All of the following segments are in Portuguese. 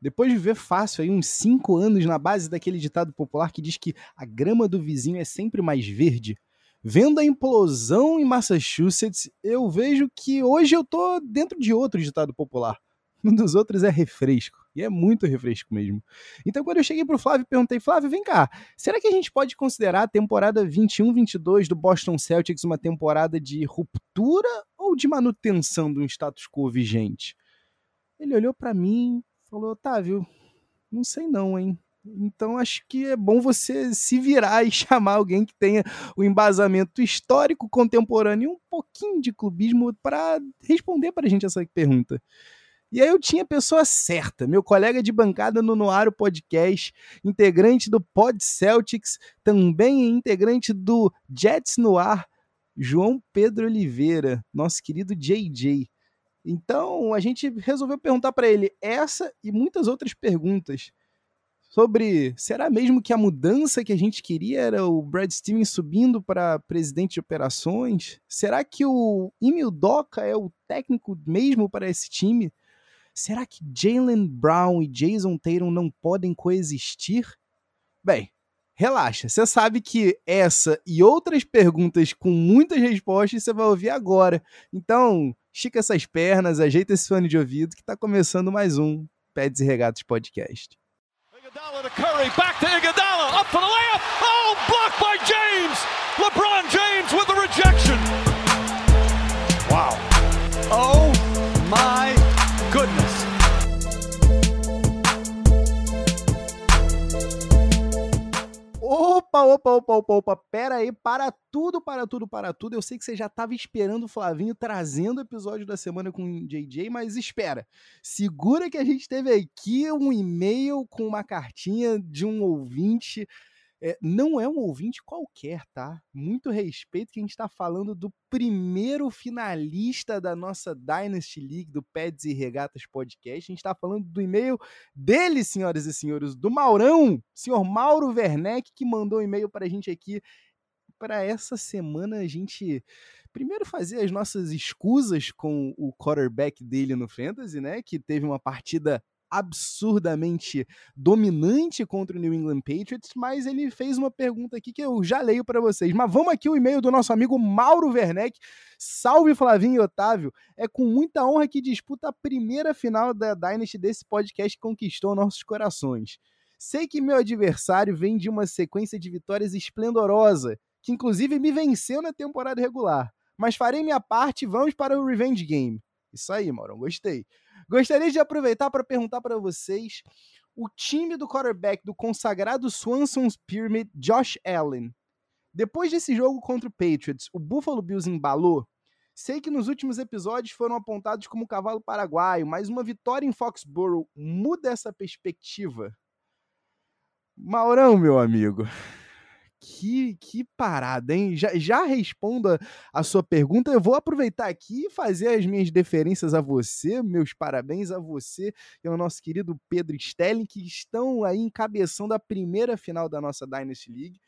Depois de viver fácil aí uns cinco anos na base daquele ditado popular que diz que a grama do vizinho é sempre mais verde, vendo a implosão em Massachusetts, eu vejo que hoje eu tô dentro de outro ditado popular. Um dos outros é refresco. E é muito refresco mesmo. Então, quando eu cheguei pro Flávio perguntei, Flávio, vem cá, será que a gente pode considerar a temporada 21-22 do Boston Celtics uma temporada de ruptura ou de manutenção de um status quo vigente? Ele olhou para mim falou, Otávio, não sei não, hein? Então acho que é bom você se virar e chamar alguém que tenha o embasamento histórico, contemporâneo e um pouquinho de clubismo para responder para a gente essa pergunta. E aí eu tinha a pessoa certa, meu colega de bancada no Noaro Podcast, integrante do Pod Celtics, também integrante do Jets no Ar, João Pedro Oliveira, nosso querido JJ. Então a gente resolveu perguntar para ele essa e muitas outras perguntas sobre será mesmo que a mudança que a gente queria era o Brad Stevens subindo para presidente de operações? Será que o Emil Doca é o técnico mesmo para esse time? Será que Jalen Brown e Jason Tatum não podem coexistir? Bem, relaxa, você sabe que essa e outras perguntas com muitas respostas você vai ouvir agora. Então, estica essas pernas, ajeita esse fone de ouvido que está começando mais um Peds e Regatos Podcast. Iguodala to Curry, back to Iguodala, up for the layup. Opa, opa, opa, opa, opa, pera aí, para tudo, para tudo, para tudo. Eu sei que você já estava esperando o Flavinho trazendo o episódio da semana com o JJ, mas espera. Segura que a gente teve aqui um e-mail com uma cartinha de um ouvinte é, não é um ouvinte qualquer, tá? Muito respeito que a gente está falando do primeiro finalista da nossa Dynasty League, do Peds e Regatas Podcast. A gente está falando do e-mail dele, senhoras e senhores, do Maurão, senhor Mauro Werneck, que mandou um e-mail para a gente aqui. Para essa semana a gente primeiro fazer as nossas escusas com o quarterback dele no Fantasy, né? Que teve uma partida absurdamente dominante contra o New England Patriots, mas ele fez uma pergunta aqui que eu já leio para vocês. Mas vamos aqui o e-mail do nosso amigo Mauro Werneck. Salve Flavinho e Otávio. É com muita honra que disputa a primeira final da Dynasty desse podcast que conquistou nossos corações. Sei que meu adversário vem de uma sequência de vitórias esplendorosa, que inclusive me venceu na temporada regular. Mas farei minha parte e vamos para o Revenge Game. Isso aí, Mauro, gostei. Gostaria de aproveitar para perguntar para vocês o time do quarterback do consagrado Swanson's Pyramid, Josh Allen. Depois desse jogo contra o Patriots, o Buffalo Bills embalou? Sei que nos últimos episódios foram apontados como cavalo paraguaio, mas uma vitória em Foxborough muda essa perspectiva? Maurão, meu amigo, que, que parada, hein? Já, já responda a sua pergunta. Eu vou aproveitar aqui e fazer as minhas deferências a você, meus parabéns a você e ao nosso querido Pedro Stelling, que estão aí encabeçando a primeira final da nossa Dynasty League.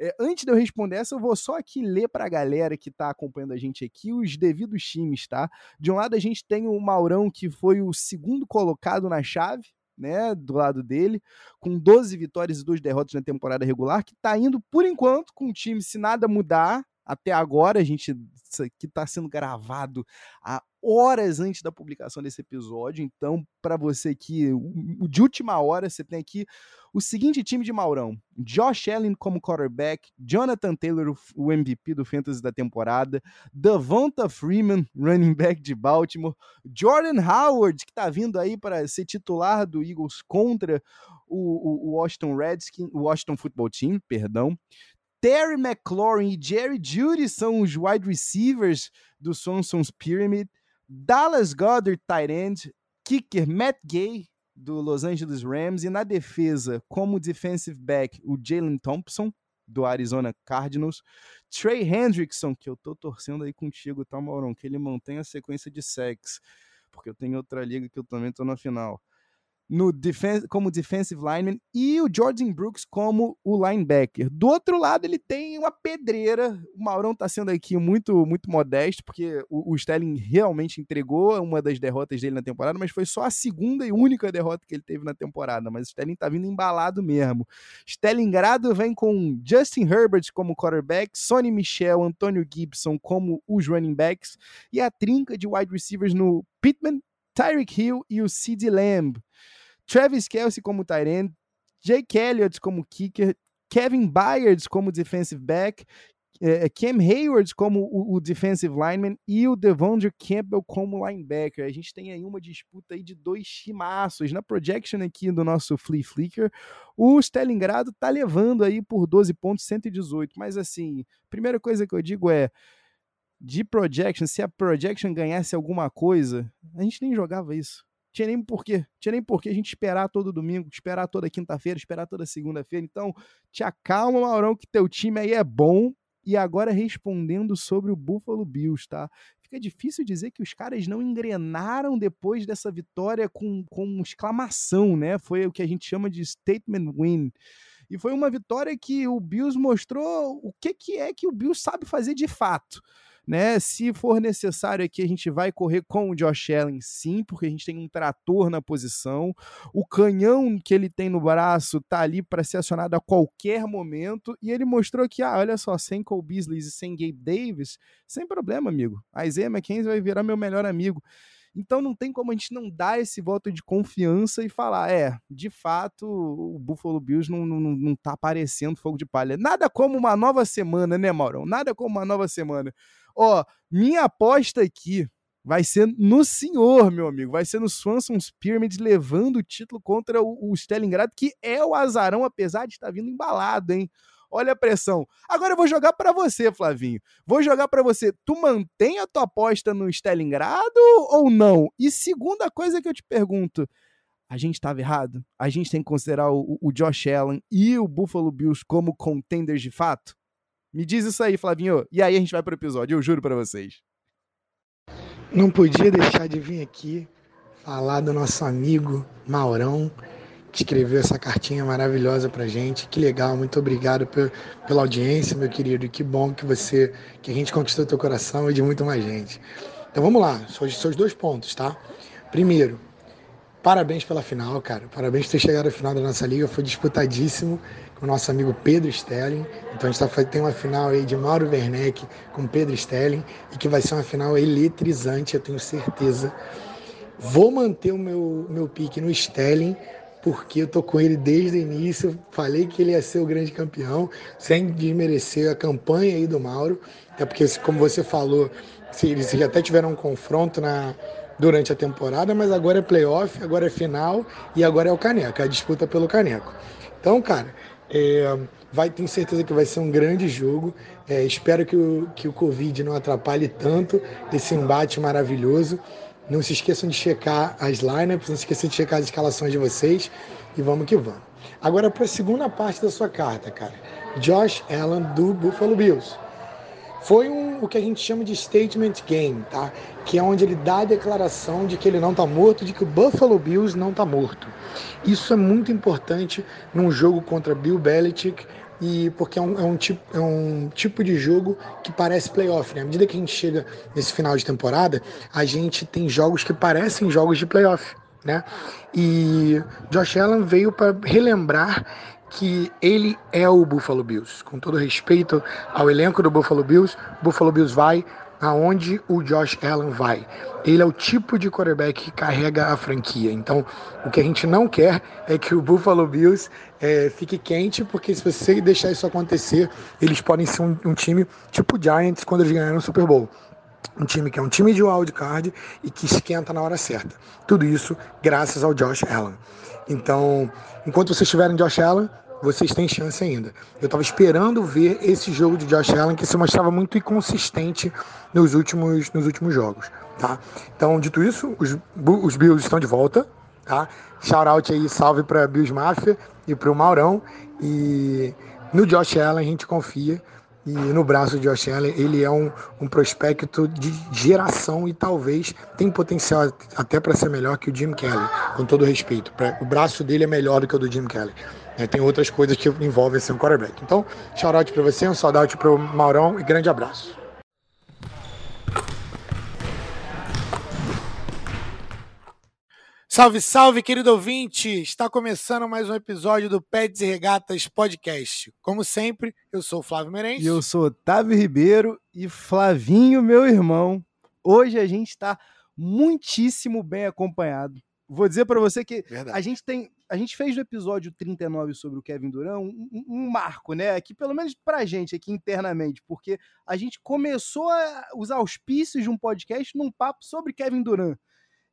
É, antes de eu responder essa, eu vou só aqui ler para a galera que está acompanhando a gente aqui os devidos times, tá? De um lado a gente tem o Maurão, que foi o segundo colocado na chave, né, do lado dele, com 12 vitórias e 2 derrotas na temporada regular, que está indo, por enquanto, com o time, se nada mudar, até agora, a gente, aqui está sendo gravado há horas antes da publicação desse episódio, então, para você aqui, de última hora, você tem aqui o seguinte time de Maurão: Josh Allen como quarterback, Jonathan Taylor, o MVP do Fantasy da temporada, Devonta Freeman, running back de Baltimore, Jordan Howard, que está vindo aí para ser titular do Eagles contra o, o, Washington Redskins, o Washington Football Team, perdão. Terry McLaurin e Jerry Judy são os wide receivers do Swanson's Pyramid. Dallas Goddard, tight end. Kicker Matt Gay, do Los Angeles Rams. E na defesa, como defensive back, o Jalen Thompson, do Arizona Cardinals. Trey Hendrickson, que eu tô torcendo aí contigo, tá, Maurão? Que ele mantenha a sequência de sacks, porque eu tenho outra liga que eu também tô na final. No como defensive lineman e o Jordan Brooks como o linebacker. Do outro lado, ele tem uma pedreira. O Maurão está sendo aqui muito muito modesto, porque o, o Sterling realmente entregou uma das derrotas dele na temporada, mas foi só a segunda e única derrota que ele teve na temporada. Mas o Sterling está vindo embalado mesmo. Sterlingrado vem com Justin Herbert como quarterback, Sonny Michel, Antônio Gibson como os running backs e a trinca de wide receivers no Pittman, Tyreek Hill e o CeeDee Lamb. Travis Kelsey como Tyrant, Jake Elliott como kicker, Kevin Byards como defensive back, é, Cam Hayward como o, o, defensive lineman e o Devondre Campbell como linebacker. A gente tem aí uma disputa aí de dois chimaços. Na projection aqui do nosso Flea Flicker, o Stalingrado tá levando aí por 12 pontos, 118. Mas assim, primeira coisa que eu digo é de projection, se a projection ganhasse alguma coisa, a gente nem jogava isso. Tinha nem porquê. Tinha nem porquê a gente esperar todo domingo, esperar toda quinta-feira, esperar toda segunda-feira. Então, te acalma, Maurão, que teu time aí é bom. E agora respondendo sobre o Buffalo Bills, tá? Fica difícil dizer que os caras não engrenaram depois dessa vitória com, com exclamação, né? Foi o que a gente chama de statement win. E foi uma vitória que o Bills mostrou o que, que é que o Bills sabe fazer de fato né? Se for necessário aqui, a gente vai correr com o Josh Allen, sim, porque a gente tem um trator na posição. O canhão que ele tem no braço tá ali para ser acionado a qualquer momento. E ele mostrou que, ah, olha só, sem Cole Beasley e sem Gabe Davis, sem problema, amigo. A Isaiah McKenzie vai virar meu melhor amigo. Então não tem como a gente não dar esse voto de confiança e falar, é, de fato, o Buffalo Bills não, não, não tá aparecendo fogo de palha. Nada como uma nova semana, né, Maurão? Nada como uma nova semana. Ó, minha aposta aqui vai ser no senhor, meu amigo. Vai ser no Swanson's Pyramids levando o título contra o, o Stalingrado, que é o azarão, apesar de estar vindo embalado, hein? Olha a pressão. Agora eu vou jogar para você, Flavinho. Vou jogar para você. Tu mantém a tua aposta no Stalingrado ou não? E segunda coisa que eu te pergunto, a gente estava errado? A gente tem que considerar o, o Josh Allen e o Buffalo Bills como contenders de fato? Me diz isso aí, Flavinho. E aí a gente vai pro episódio, eu juro para vocês. Não podia deixar de vir aqui falar do nosso amigo Maurão, escreveu essa cartinha maravilhosa pra gente. Que legal, muito obrigado pela audiência, meu querido. Que bom que você, que a gente conquistou teu coração e de muito mais gente. Então vamos lá, os dois pontos, tá? Primeiro, parabéns pela final, cara. Parabéns por ter chegado à final da nossa liga. Foi disputadíssimo com o nosso amigo Pedro Stelling. Então a gente tá, tem uma final aí de Mauro Werneck com Pedro Stelling e que vai ser uma final eletrizante, eu tenho certeza. Vou manter o meu, meu pique no Stelling, porque eu tô com ele desde o início. Falei que ele ia ser o grande campeão, sem desmerecer a campanha aí do Mauro. Até porque, como você falou, eles já até tiveram um confronto na, durante a temporada, mas agora é playoff, agora é final e agora é o Caneco, é a disputa pelo Caneco. Então, cara, é, vai, tenho certeza que vai ser um grande jogo. É, espero que o, que o Covid não atrapalhe tanto esse embate maravilhoso. Não se esqueçam de checar as lineups, não se esqueçam de checar as escalações de vocês e vamos que vamos. Agora para a segunda parte da sua carta, cara. Josh Allen do Buffalo Bills. Foi um, o que a gente chama de statement game, tá? Que é onde ele dá a declaração de que ele não está morto, de que o Buffalo Bills não está morto. Isso é muito importante num jogo contra Bill Belichick, e porque é um, é um, tipo, é um tipo de jogo que parece playoff. Né? À medida que a gente chega nesse final de temporada, a gente tem jogos que parecem jogos de playoff. Né? E Josh Allen veio para relembrar que ele é o Buffalo Bills. Com todo respeito ao elenco do Buffalo Bills, Buffalo Bills vai aonde o Josh Allen vai. Ele é o tipo de quarterback que carrega a franquia. Então, o que a gente não quer é que o Buffalo Bills é, fique quente, porque se você deixar isso acontecer, eles podem ser um, um time tipo Giants quando eles ganharam o Super Bowl. Um time que é um time de wild card e que esquenta na hora certa. Tudo isso graças ao Josh Allen. Então, enquanto vocês estiverem Josh Allen, vocês têm chance ainda. Eu estava esperando ver esse jogo de Josh Allen que se mostrava muito inconsistente nos últimos, nos últimos jogos, tá? Então, dito isso, os, os Bills estão de volta, tá? Shout out aí, salve para Bills Mafia e para o Maurão. E no Josh Allen a gente confia E no braço de Josh Allen, ele é um, um prospecto de geração e talvez tem potencial até para ser melhor que o Jim Kelly, com todo respeito. O braço dele é melhor do que o do Jim Kelly. É, tem outras coisas que envolvem ser um quarterback. Então, shout out para você, um saudade para o Maurão e grande abraço. Salve, salve, querido ouvinte! Está começando mais um episódio do Pets e Regatas Podcast. Como sempre, eu sou o Flávio Merengue. E eu sou Otávio Ribeiro e Flavinho, meu irmão. Hoje a gente está muitíssimo bem acompanhado. Vou dizer para você que Verdade. a gente tem. A gente fez no episódio 39 sobre o Kevin Durant um, um, um marco, né? Aqui, pelo menos pra gente, aqui internamente, porque a gente começou a usar auspícios de um podcast num papo sobre Kevin Durant.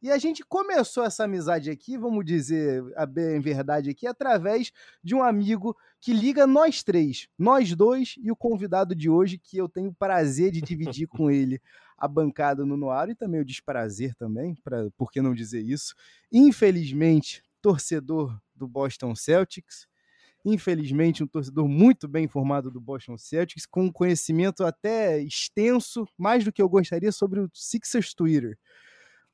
E a gente começou essa amizade aqui, vamos dizer a bem verdade aqui, através de um amigo que liga nós três, nós dois e o convidado de hoje, que eu tenho o prazer de dividir com ele a bancada no Noaro e também o desprazer também, pra, por que não dizer isso? Infelizmente, torcedor do Boston Celtics, infelizmente um torcedor muito bem informado do Boston Celtics, com um conhecimento até extenso, mais do que eu gostaria, sobre o Sixers Twitter.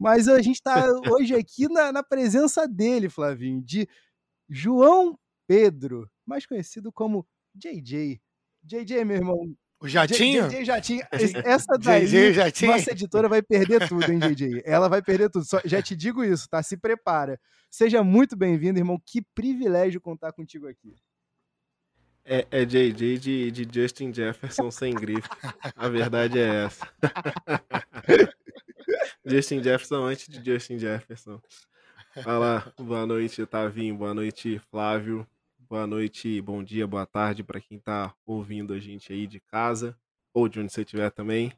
Mas a gente está hoje aqui na, na, presença dele, Flavinho, de João Pedro, mais conhecido como JJ. JJ, meu irmão. O Jatinho? JJ Jatinho. Essa daí, JJ Jatinho. nossa editora vai perder tudo, hein, JJ? Ela vai perder tudo. Só, já te digo isso, tá? Se prepara. Seja muito bem-vindo, irmão. Que privilégio contar contigo aqui. É, é JJ de, de Justin Jefferson sem grife. A verdade é essa. Justin Jefferson antes de Justin Jefferson. Fala, boa noite, Tavinho, boa noite, Flávio, boa noite, bom dia, boa tarde para quem tá ouvindo a gente aí de casa ou de onde você estiver também.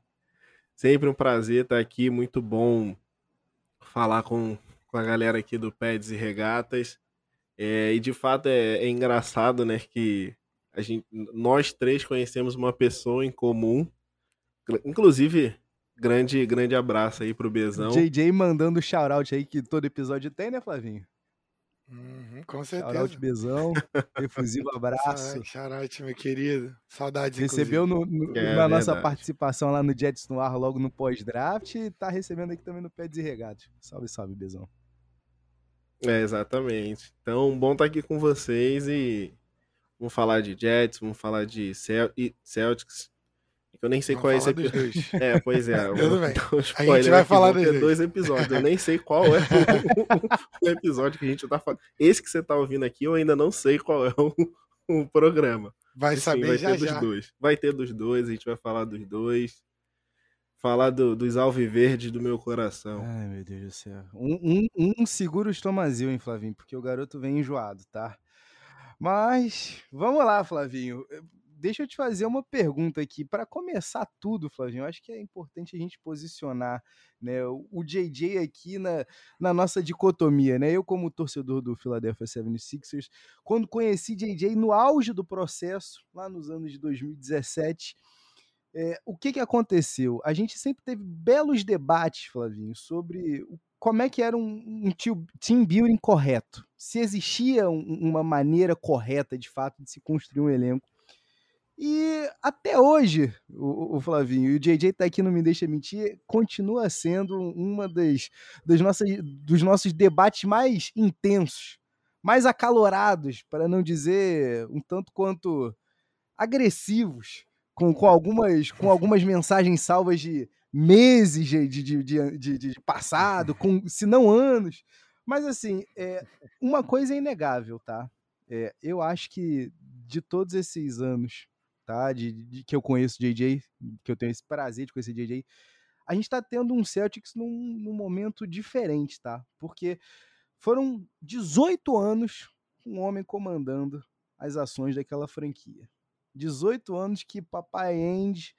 Sempre um prazer estar aqui, muito bom falar com, com a galera aqui do Peds e Regatas. É, e de fato é, é engraçado, né, que a gente, nós três conhecemos uma pessoa em comum, inclusive Grande, grande abraço aí pro Bezão. JJ mandando shout-out aí que todo episódio tem, né, Flavinho? Uhum, com certeza. Shout-out Bezão, efusivo abraço. Shout-out, meu querido. Saudades, Recebeu no, no, é, na nossa participação lá no Jets no ar, logo no pós-draft, e tá recebendo aqui também no Pé Desregado. Salve, salve, Bezão. É, exatamente. Então, bom estar tá aqui com vocês e vamos falar de Jets, vamos falar de Celtics, eu nem sei Vamos qual é esse episódio. É, pois é. Tudo bem. a gente vai falar dos dois episódios. Eu nem sei qual é o, o, episódio que a gente tá falando. Esse que você tá ouvindo aqui, eu ainda não sei qual é o, o programa. Vai Enfim, saber vai já, ter já. dos dois. Vai ter dos dois, a gente vai falar dos dois. Falar do, dos alviverdes do meu coração. Ai, meu Deus do céu. Um, um, um seguro estomazil, hein, Flavinho? Porque o garoto vem enjoado, tá? Mas, vamos lá, Flavinho deixa eu te fazer uma pergunta aqui. Para começar tudo, Flavinho, eu acho que é importante a gente posicionar né, o JJ aqui na, na nossa dicotomia. Né? Eu, como torcedor do Philadelphia 76ers, quando conheci JJ no auge do processo, lá nos anos de 2017, é, o que, que aconteceu? A gente sempre teve belos debates, Flavinho, sobre o como é que era um, um team building correto, se existia um, uma maneira correta de fato de se construir um elenco. E até hoje, o, o, Flavinho, e o JJ tá aqui, não me deixa mentir, continua sendo uma das, das nossas, dos nossos debates mais intensos, mais acalorados, para não dizer um tanto quanto agressivos, com, com, algumas, com algumas mensagens salvas de meses de, de, de, de, de passado, com, se não anos. Mas assim, é, uma coisa é inegável, tá? É, eu acho que de todos esses anos tá? De, de, que eu conheço JJ, que eu tenho esse prazer de conhecer JJ. A gente está tendo um Celtics num, num, momento diferente, tá? Porque foram 18 anos um homem comandando as ações daquela franquia. 18 anos que Papai End,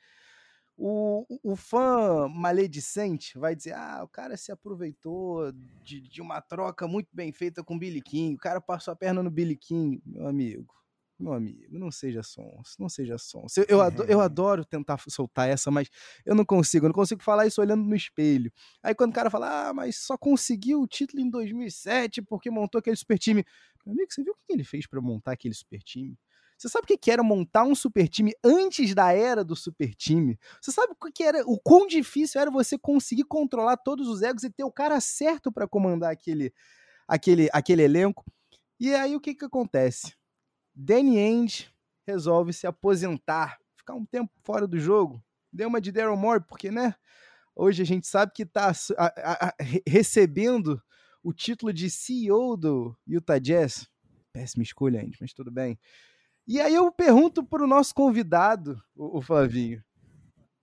o, o fã maledicente vai dizer: ah, o cara se aproveitou de, de uma troca muito bem feita com o Billy King, o cara passou a perna no Billy King, meu amigo meu amigo, não seja sonso, não seja sonso. Eu, adoro, eu adoro tentar soltar essa, mas eu não consigo, eu não consigo falar isso olhando no espelho. Aí quando o cara fala, ah, mas só conseguiu o título em 2007 porque montou aquele super time. Meu amigo, você viu o que ele fez para montar aquele super time? Você sabe o que era montar um super time antes da era do super time? Você sabe o que era, o quão difícil era você conseguir controlar todos os egos e ter o cara certo para comandar aquele, aquele, aquele elenco? E aí o que que acontece? Danny Ainge resolve se aposentar, ficar um tempo fora do jogo. Deu uma de Daryl Moore, porque, né? Hoje a gente sabe que está recebendo o título de CEO do Utah Jazz. Péssima escolha, gente, mas tudo bem. E aí eu pergunto para o nosso convidado, o, Flavinho,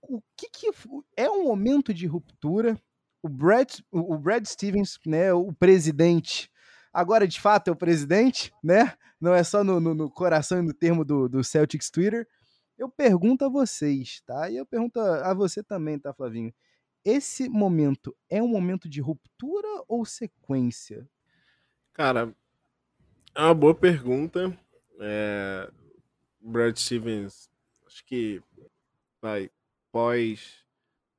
o que, que é um momento de ruptura? O Brad, o Brad Stevens, né, o presidente, agora de fato é o presidente, né? Não é só no, no, no coração e no termo do, do Celtics Twitter. Eu pergunto a vocês, tá? E eu pergunto a você também, tá, Flavinho? Esse momento é um momento de ruptura ou sequência? Cara, é uma boa pergunta. É... Brad Stevens, acho que vai pós.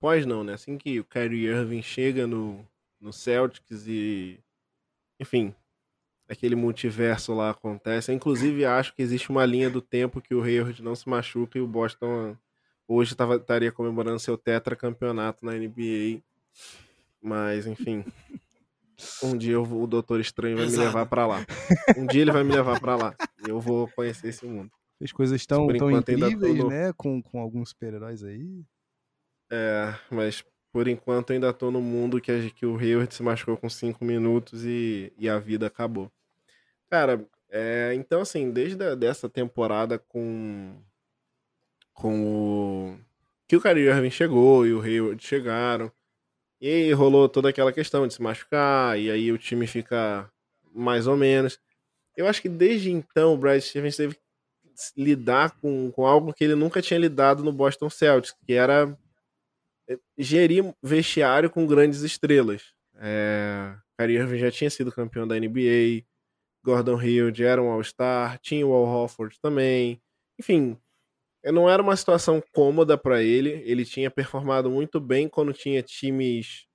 Pós não, né? Assim que o Kyrie Irving chega no, no Celtics e. Enfim, aquele multiverso lá acontece. inclusive, acho que existe uma linha do tempo que o Hayward não se machuca e o Boston hoje tava, estaria comemorando seu tetracampeonato na NBA. Mas, enfim. Um dia eu, o Doutor Estranho vai Exato. me levar para lá. Um dia ele vai me levar para lá. E eu vou conhecer esse mundo. As coisas estão tão incríveis, no... né? Com, com alguns super-heróis aí. É, mas por enquanto ainda tô no mundo que, a, que o Hayward se machucou com 5 minutos e, e a vida acabou. Cara, é, então assim, desde a, dessa temporada com com o que o Kyrie Irving chegou e o Hayward chegaram, e aí rolou toda aquela questão de se machucar, e aí o time fica mais ou menos. Eu acho que desde então o Brad Stevens teve que lidar com, com algo que ele nunca tinha lidado no Boston Celtics, que era é, gerir vestiário com grandes estrelas. É, Kyrie Irving já tinha sido campeão da NBA, Gordon Hayward era um All-Star, tinha o Al Horford também. Enfim, não era uma situação cômoda para ele. Ele tinha performado muito bem quando tinha times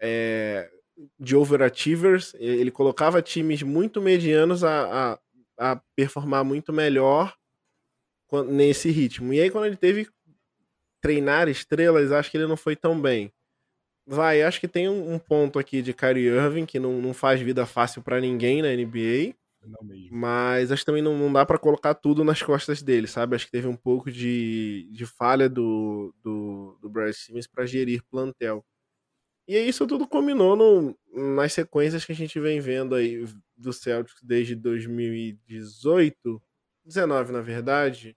é, de overachievers. Ele colocava times muito medianos a, a, a performar muito melhor nesse ritmo. E aí, quando ele teve treinar estrelas, acho que ele não foi tão bem. Vai, acho que tem um, um ponto aqui de Kyrie Irving que não, não faz vida fácil para ninguém na NBA. Mas acho que também não, não dá para colocar tudo nas costas dele, sabe? Acho que teve um pouco de, de falha do, do, do Brad Stevens para gerir plantel. E isso tudo combinou no, nas sequências que a gente vem vendo aí do Celtics desde 2018, 19 na verdade,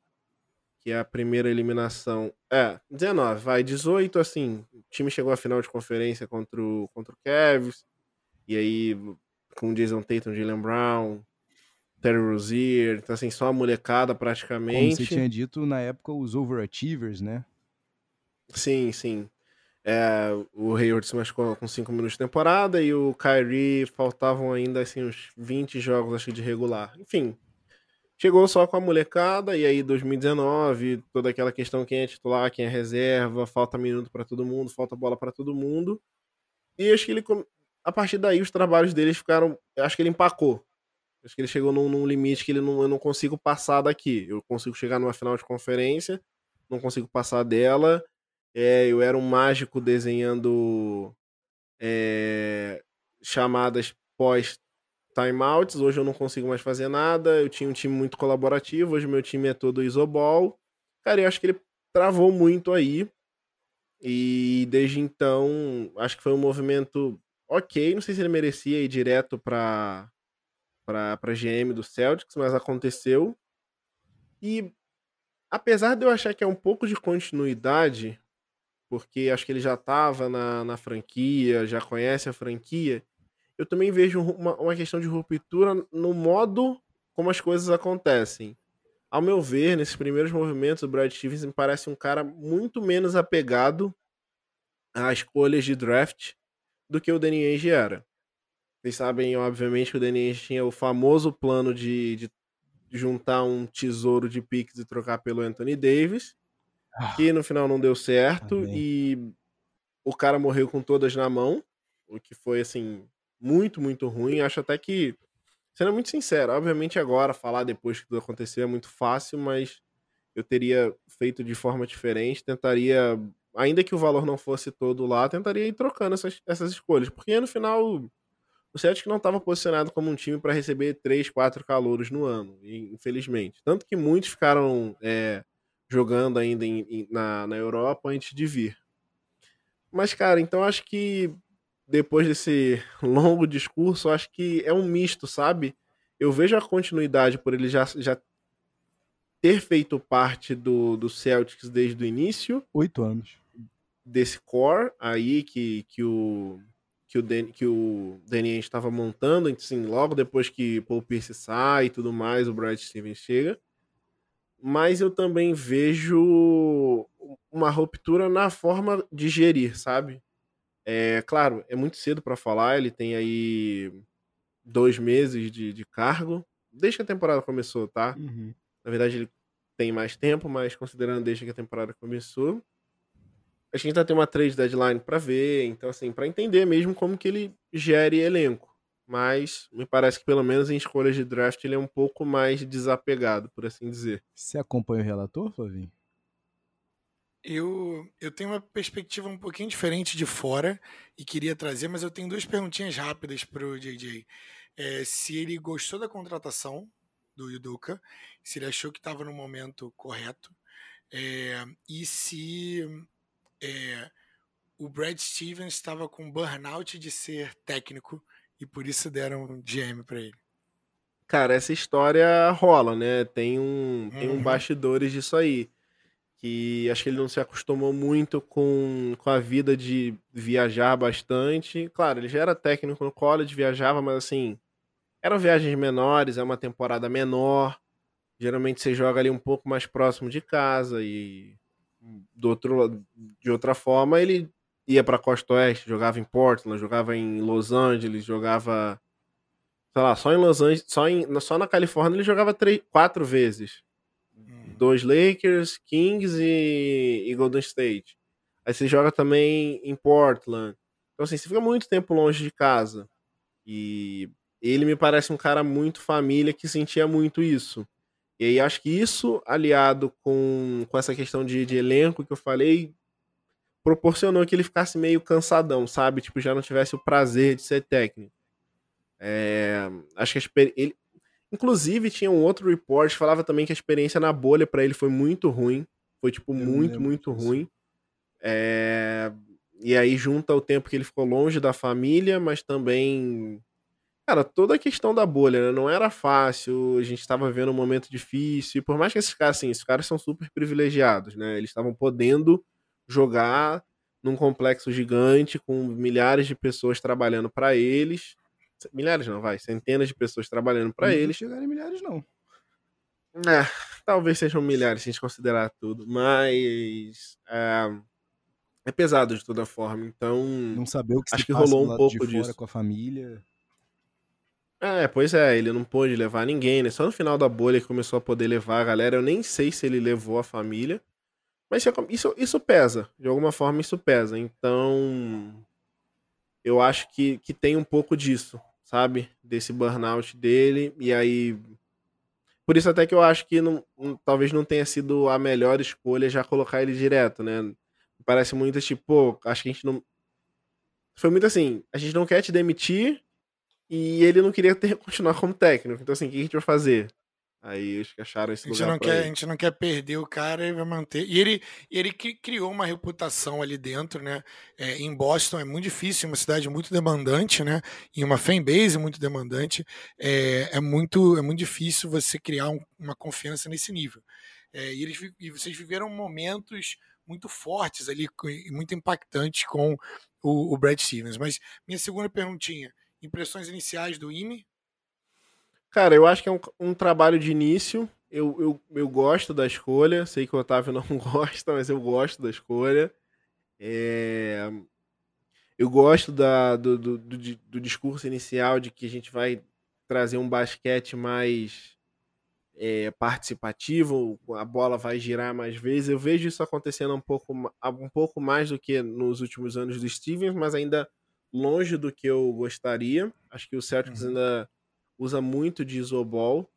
que é a primeira eliminação. É, 19, vai, 18, assim, o time chegou à final de conferência contra o, contra o Cavs, e aí com Jason Tatum, Jalen Brown, Terry Rozier, então assim, só a molecada praticamente. Como você tinha dito na época, os overachievers, né? Sim, sim. É, o Hayward se machucou com 5 minutos de temporada e o Kyrie faltavam ainda assim uns 20 jogos acho de regular. Enfim, chegou só com a molecada e aí 2019, toda aquela questão quem é titular, quem é reserva, falta minuto para todo mundo, falta bola para todo mundo. E acho que ele a partir daí os trabalhos dele ficaram, acho que ele empacou. Acho que ele chegou num, num limite que ele não, eu não consigo passar daqui. Eu consigo chegar numa final de conferência, não consigo passar dela. É, eu era um mágico desenhando é, chamadas pós timeouts. Hoje eu não consigo mais fazer nada. Eu tinha um time muito colaborativo. Hoje meu time é todo isobol. Cara, eu acho que ele travou muito aí. E desde então, acho que foi um movimento ok. Não sei se ele merecia ir direto para para GM do Celtics, mas aconteceu. E apesar de eu achar que é um pouco de continuidade, porque acho que ele já estava na, na franquia, já conhece a franquia, eu também vejo uma, uma questão de ruptura no modo como as coisas acontecem. Ao meu ver, nesses primeiros movimentos, o Brad Stevens me parece um cara muito menos apegado a escolhas de draft do que o Danny Ainge era. Vocês sabem, obviamente, que o Danny Ainge tinha o famoso plano de, de juntar um tesouro de picks e trocar pelo Anthony Davis, ah, que no final não deu certo e o cara morreu com todas na mão, o que foi assim muito, muito ruim. Acho até que sendo muito sincero, obviamente agora, falar depois que tudo aconteceu é muito fácil, mas eu teria feito de forma diferente, tentaria, ainda que o valor não fosse todo lá, tentaria ir trocando essas, essas escolhas, porque no final o Celtic não estava posicionado como um time para receber 3, 4 calouros no ano, infelizmente. Tanto que muitos ficaram é, jogando ainda em, em, na, na Europa antes de vir. Mas, cara, então acho que depois desse longo discurso, acho que é um misto, sabe? Eu vejo a continuidade por ele já, já ter feito parte do, do Celtics desde o início. Oito anos. Desse core aí que, que o que o, Dan, que o Danny estava montando, assim, logo depois que Paul Pierce sai e tudo mais, o Brad Stevens chega. Mas eu também vejo uma ruptura na forma de gerir, sabe? É claro, é muito cedo para falar. Ele tem aí dois meses de, de cargo, desde que a temporada começou, tá? Uhum. Na verdade, ele tem mais tempo, mas considerando desde que a temporada começou a gente ainda tem uma trade deadline para ver, então assim, para entender mesmo como que ele gere elenco. Mas me parece que pelo menos em escolhas de draft ele é um pouco mais desapegado, por assim dizer. Você acompanha o relator, Flavinho? Eu, eu tenho uma perspectiva um pouquinho diferente de fora e queria trazer, mas eu tenho duas perguntinhas rápidas para o JJ. É, se ele gostou da contratação do Yuduka, se ele achou que estava no momento correto, é, e se é, o Brad Stevens estava com burnout de ser técnico e por isso deram um GM para ele. Cara, essa história rola, né? Tem um, uhum. tem um uhum. bastidores disso aí. Que acho que ele não se acostumou muito com, com a vida de viajar bastante. Claro, ele já era técnico no college, viajava, mas assim, eram viagens menores, é uma temporada menor. Geralmente você joga ali um pouco mais próximo de casa e do outro, de outra forma, ele ia para Costa Oeste, jogava em Portland, jogava em Los Angeles, jogava sei lá, só em Los Angeles, só, em, só na Califórnia ele jogava três, quatro vezes. Dois Lakers, Kings e, e, Golden State. Aí você joga também em Portland. Então assim, você fica muito tempo longe de casa. E ele me parece um cara muito família que sentia muito isso. E aí acho que isso, aliado com, com essa questão de, de elenco que eu falei, proporcionou que ele ficasse meio cansadão, sabe? Tipo, já não tivesse o prazer de ser técnico. É, acho que. Ele... Inclusive, tinha um outro report que falava também que a experiência na bolha para ele foi muito ruim. Foi, tipo, eu muito, muito disso. ruim. É... E aí junta o tempo que ele ficou longe da família, mas também Cara, toda a questão da bolha, né? Não era fácil, a gente estava vendo um momento difícil. E por mais que esses caras, assim, esses caras são super privilegiados, né? Eles estavam podendo jogar num complexo gigante com milhares de pessoas trabalhando para eles. Milhares não, vai, centenas de pessoas trabalhando para eles. Não chegarem milhares, não. É, talvez sejam milhares se a gente considerar tudo, mas é, é pesado de toda forma. Então, não saber o que acho que rolou um pouco disso com a família. É, pois é, ele não pôde levar ninguém, né? Só no final da bolha que começou a poder levar a galera. Eu nem sei se ele levou a família. Mas isso, isso pesa. De alguma forma, isso pesa. Então, eu acho que, que tem um pouco disso, sabe? Desse burnout dele. E aí. Por isso, até que eu acho que não, talvez não tenha sido a melhor escolha já colocar ele direto, né? Parece muito tipo, pô, acho que a gente não. Foi muito assim: a gente não quer te demitir, e ele não queria ter, continuar como técnico. Então, assim, o que a gente vai fazer? Aí eles acharam esse lugar não quer, ele. A gente não quer perder o cara e vai manter. E ele, ele criou uma reputação ali dentro, né? É, em Boston é muito difícil, uma cidade muito demandante, né? E uma fanbase muito demandante. É, é, muito, é muito difícil você criar um, uma confiança nesse nível. É, e, eles, e vocês viveram momentos muito fortes ali, muito impactantes com o, o Brad Stevens. Mas minha segunda perguntinha Impressões iniciais do IME? Cara, eu acho que é um, um trabalho de início. Eu, eu, eu gosto da escolha. Sei que o Otávio não gosta, mas eu gosto da escolha. É... Eu gosto da, do, do, do, do, discurso inicial de que a gente vai trazer um basquete mais é, participativo, a bola vai girar mais vezes. Eu vejo isso acontecendo um pouco, um pouco mais do que nos últimos anos do Stevens, mas ainda longe do que eu gostaria. Acho que o Celtics uhum. ainda usa muito de isobol.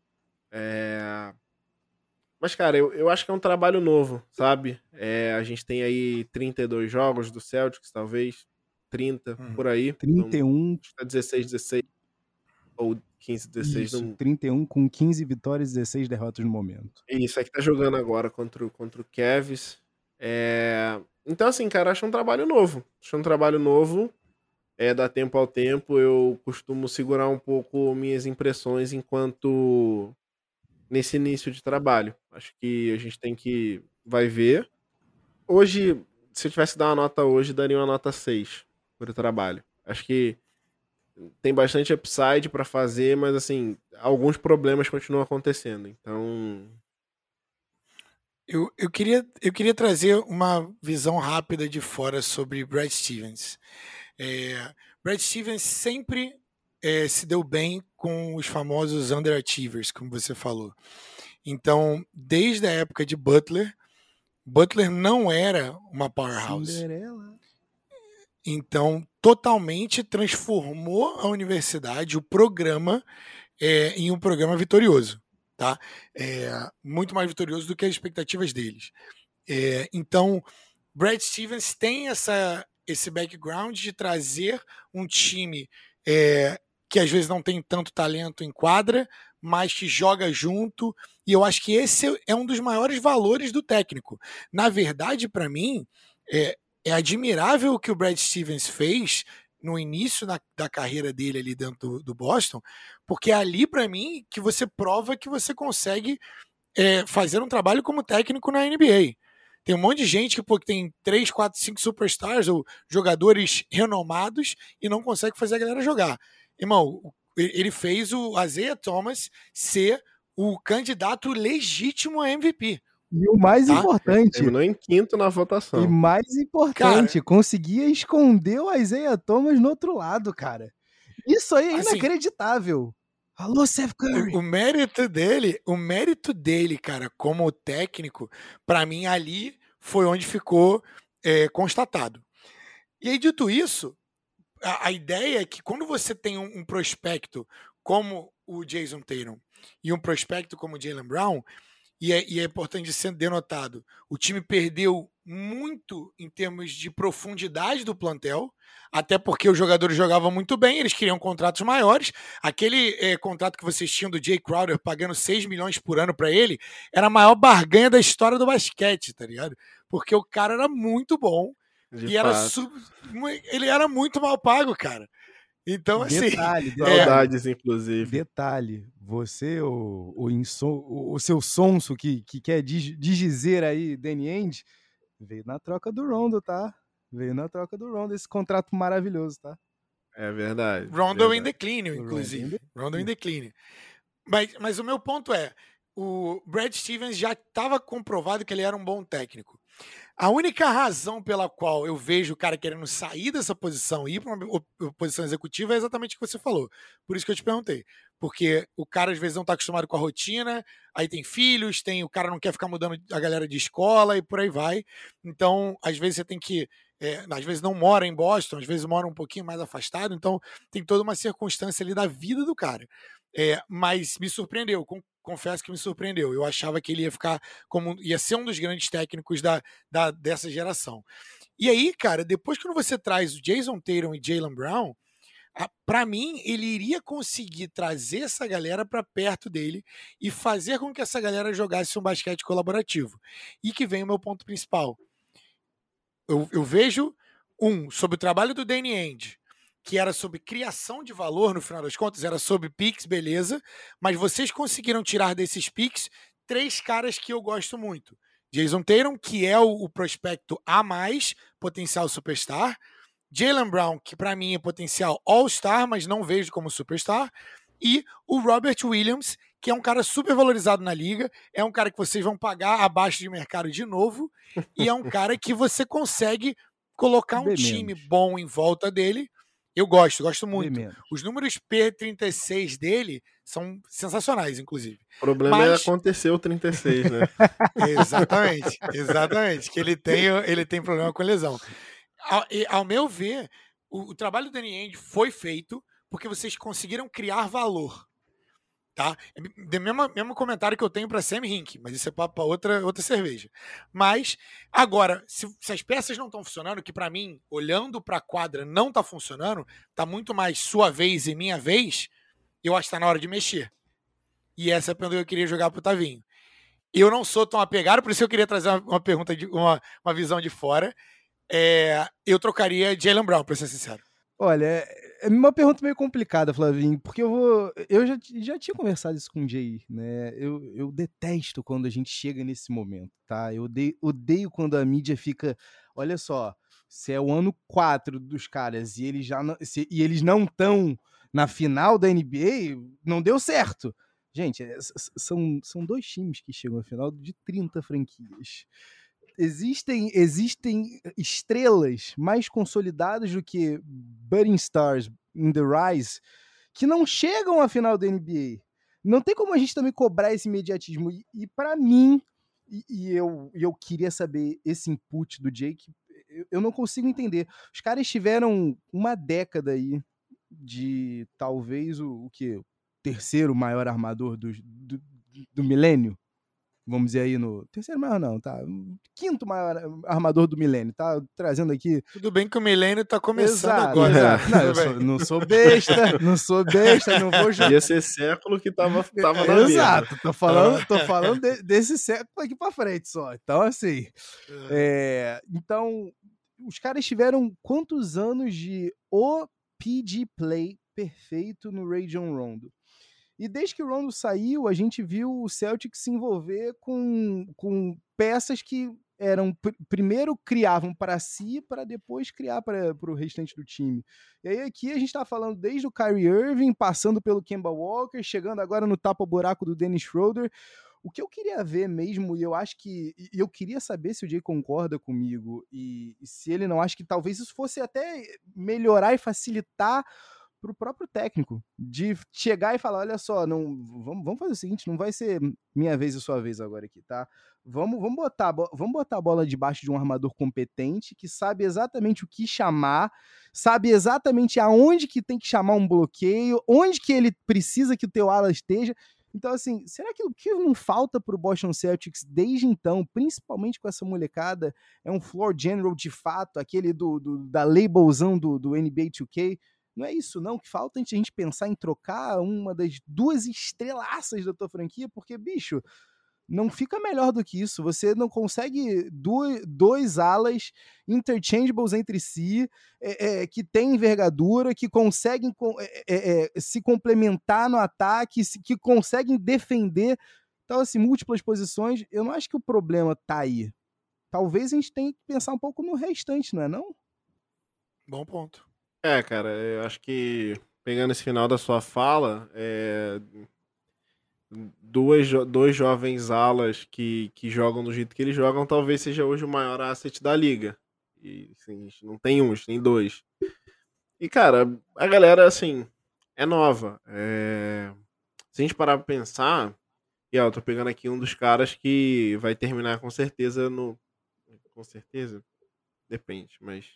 É... Mas, cara, eu, eu acho que é um trabalho novo, sabe? É, a gente tem aí 32 jogos do Celtics, talvez. 30, hum. por aí. 31. Então, tá 16, 16. Ou 15, 16. Isso, não... 31 com 15 vitórias e 16 derrotas no momento. Isso, é que tá jogando agora contra, contra o Kevs. É... Então, assim, cara, acho um trabalho novo. Acho um trabalho novo. É, da tempo ao tempo, eu costumo segurar um pouco minhas impressões enquanto nesse início de trabalho. Acho que a gente tem que. Vai ver. Hoje, se eu tivesse que dar uma nota hoje, daria uma nota 6 para o trabalho. Acho que tem bastante upside para fazer, mas assim, alguns problemas continuam acontecendo. Então. Eu, eu, queria, eu queria trazer uma visão rápida de fora sobre Brad Stevens. É, Brad Stevens sempre é, se deu bem com os famosos underachievers, como você falou. Então, desde a época de Butler, Butler não era uma powerhouse. Cinderela. Então, totalmente transformou a universidade, o programa, é, em um programa vitorioso. Tá? É, muito mais vitorioso do que as expectativas deles. É, então, Brad Stevens tem essa, esse background de trazer um time é, que às vezes não tem tanto talento em quadra, mas que joga junto. E eu acho que esse é um dos maiores valores do técnico. Na verdade, para mim, é, é, admirável o que o Brad Stevens fez no início na, da carreira dele ali dentro do, do Boston, porque é ali, para mim, que você prova que você consegue é, fazer um trabalho como técnico na NBA. Tem um monte de gente que, pô, que tem 3, 4, 5 superstars ou jogadores renomados e não consegue fazer a galera jogar. Irmão, ele fez o Azeia Thomas ser o candidato legítimo a MVP. E o mais tá? importante. Terminou em quinto na votação. E mais importante, cara, conseguia esconder o Isaiah Thomas no outro lado, cara. Isso aí é assim, inacreditável. Alô, Seth Curry. O, o, mérito dele, o mérito dele, cara, como técnico, para mim ali foi onde ficou é, constatado. E aí, dito isso, a, a, ideia é que quando você tem um, um, prospecto como o Jason Tatum e um prospecto como o Jalen Brown, e é, e é importante ser denotado, o time perdeu muito em termos de profundidade do plantel, até porque os jogadores jogavam muito bem, eles queriam contratos maiores. Aquele é, contrato que vocês tinham do Jay Crowder pagando 6 milhões por ano para ele era a maior barganha da história do basquete, tá ligado? Porque o cara era muito bom de e era sub... ele era muito mal pago, cara. Então, assim. Detalhe, saudades, é, inclusive. Detalhe, você, o, o, inso, o, seu sonso que, que quer dizer aí Danny End, veio na troca do Rondo, tá? Veio na troca do Rondo, esse contrato maravilhoso, tá? É verdade. Rondo verdade. em declínio, inclusive. Rondo em declínio. Mas, mas o meu ponto é, o Brad Stevens já estava comprovado que ele era um bom técnico. A única razão pela qual eu vejo o cara querendo sair dessa posição e ir para uma posição executiva é exatamente o que você falou. Por isso que eu te perguntei. Porque o cara às vezes não está acostumado com a rotina, aí tem filhos, tem o cara não quer ficar mudando a galera de escola e por aí vai. Então, às vezes você tem que. É, às vezes não mora em Boston, às vezes mora um pouquinho mais afastado, então tem toda uma circunstância ali da vida do cara. É, mas me surpreendeu, confesso que me surpreendeu. Eu achava que ele ia ficar como ia ser um dos grandes técnicos da, da dessa geração. E aí, cara, depois quando você traz o Jason Tatum e Jalen Brown, para mim ele iria conseguir trazer essa galera para perto dele e fazer com que essa galera jogasse um basquete colaborativo. E que vem o meu ponto principal. Eu, eu vejo um sobre o trabalho do Danny Ainge que era sobre criação de valor, no final das contas, era sobre Pix, beleza, mas vocês conseguiram tirar desses Pix três caras que eu gosto muito. Jason Tatum, que é o, o prospecto a mais, potencial superstar. Jalen Brown, que para mim é potencial all-star, mas não vejo como superstar. E o Robert Williams, que é um cara super valorizado na liga, é um cara que vocês vão pagar abaixo de mercado de novo, e é um cara que você consegue colocar um time bom em volta dele eu gosto, gosto muito. Os números P36 dele são sensacionais, inclusive. O problema é Mas... é acontecer o 36, né? exatamente, exatamente. Que ele tem, ele tem problema com lesão. Ao, ao meu ver, o, o, trabalho do Danny End foi feito porque vocês conseguiram criar valor. Tá? O mesmo, mesmo comentário que eu tenho para Sam Hink, mas isso é para outra, outra cerveja. Mas, agora, se, se as peças não estão funcionando, que para mim, olhando para a quadra, não está funcionando, tá muito mais sua vez e minha vez, eu acho que está na hora de mexer. E essa é a pergunta que eu queria jogar pro Tavinho. Eu não sou tão apegado, por isso eu queria trazer uma, uma pergunta, de, uma, uma visão de fora. É, eu trocaria Jalen Brown, para ser sincero. Olha, é uma pergunta meio complicada, Flavinho, porque eu vou. Eu já, já tinha conversado isso com o Jay, né? Eu, eu detesto quando a gente chega nesse momento, tá? Eu odeio, odeio quando a mídia fica. Olha só, se é o ano 4 dos caras e eles já não, se, e eles não estão na final da NBA, não deu certo. Gente, é, são, são dois times que chegam à final de 30 franquias existem, existem estrelas mais consolidadas do que Budding Stars in the Rise que não chegam à final da NBA. Não tem como a gente também cobrar esse imediatismo. E, e para mim, e, e, eu, eu queria saber esse input do Jake, eu, eu não consigo entender. Os caras tiveram uma década aí de talvez o, o que? terceiro maior armador do, do, do milênio vamos dizer aí no terceiro maior não, tá? Quinto maior armador do milênio, tá? Trazendo aqui. Tudo bem que o milênio tá começando exato, agora. Exato. Não, eu sou, não sou besta, não sou besta, não vou jogar. Ia ser século que tava, tava na Exato, tô falando, tô falando de, desse século aqui pra frente só. Então, assim. É, então, os caras tiveram quantos anos de OPG play perfeito no Rajon Rondo? E desde que o Rondo saiu, a gente viu o Celtic se envolver com, com peças que eram primeiro criavam para si para depois criar para o restante do time. E aí aqui a gente está falando desde o Kyrie Irving, passando pelo Kemba Walker, chegando agora no tapa-buraco do Dennis Schroeder. O que eu queria ver mesmo, e eu acho que. Eu queria saber se o Jay concorda comigo, e, e se ele não acha que talvez isso fosse até melhorar e facilitar para o próprio técnico de chegar e falar, olha só, não vamos, vamos fazer o seguinte, não vai ser minha vez e sua vez agora aqui, tá? Vamos, vamos botar, vamos botar a bola debaixo de um armador competente que sabe exatamente o que chamar, sabe exatamente aonde que tem que chamar um bloqueio, onde que ele precisa que o teu ala esteja. Então, assim, será que o que não falta para o Boston Celtics desde então, principalmente com essa molecada, é um floor general de fato, aquele do, do da labelzão do, do NBA 2K? Não é isso, não. Que falta a gente pensar em trocar uma das duas estrelaças da tua franquia, porque, bicho, não fica melhor do que isso. Você não consegue dois, dois alas interchangeables entre si, é, é, que tem envergadura, que conseguem é, é, se complementar no ataque, que conseguem defender. Então, assim, múltiplas posições. Eu não acho que o problema tá aí. Talvez a gente tenha que pensar um pouco no restante, não é não? Bom ponto. É, cara, eu acho que pegando esse final da sua fala, é, duas, dois jovens alas que, que jogam do jeito que eles jogam, talvez seja hoje o maior asset da liga. E assim, não tem um, tem dois. E, cara, a galera, assim, é nova. É... Se a gente parar pra pensar, e ó, eu tô pegando aqui um dos caras que vai terminar com certeza no. Com certeza? Depende, mas.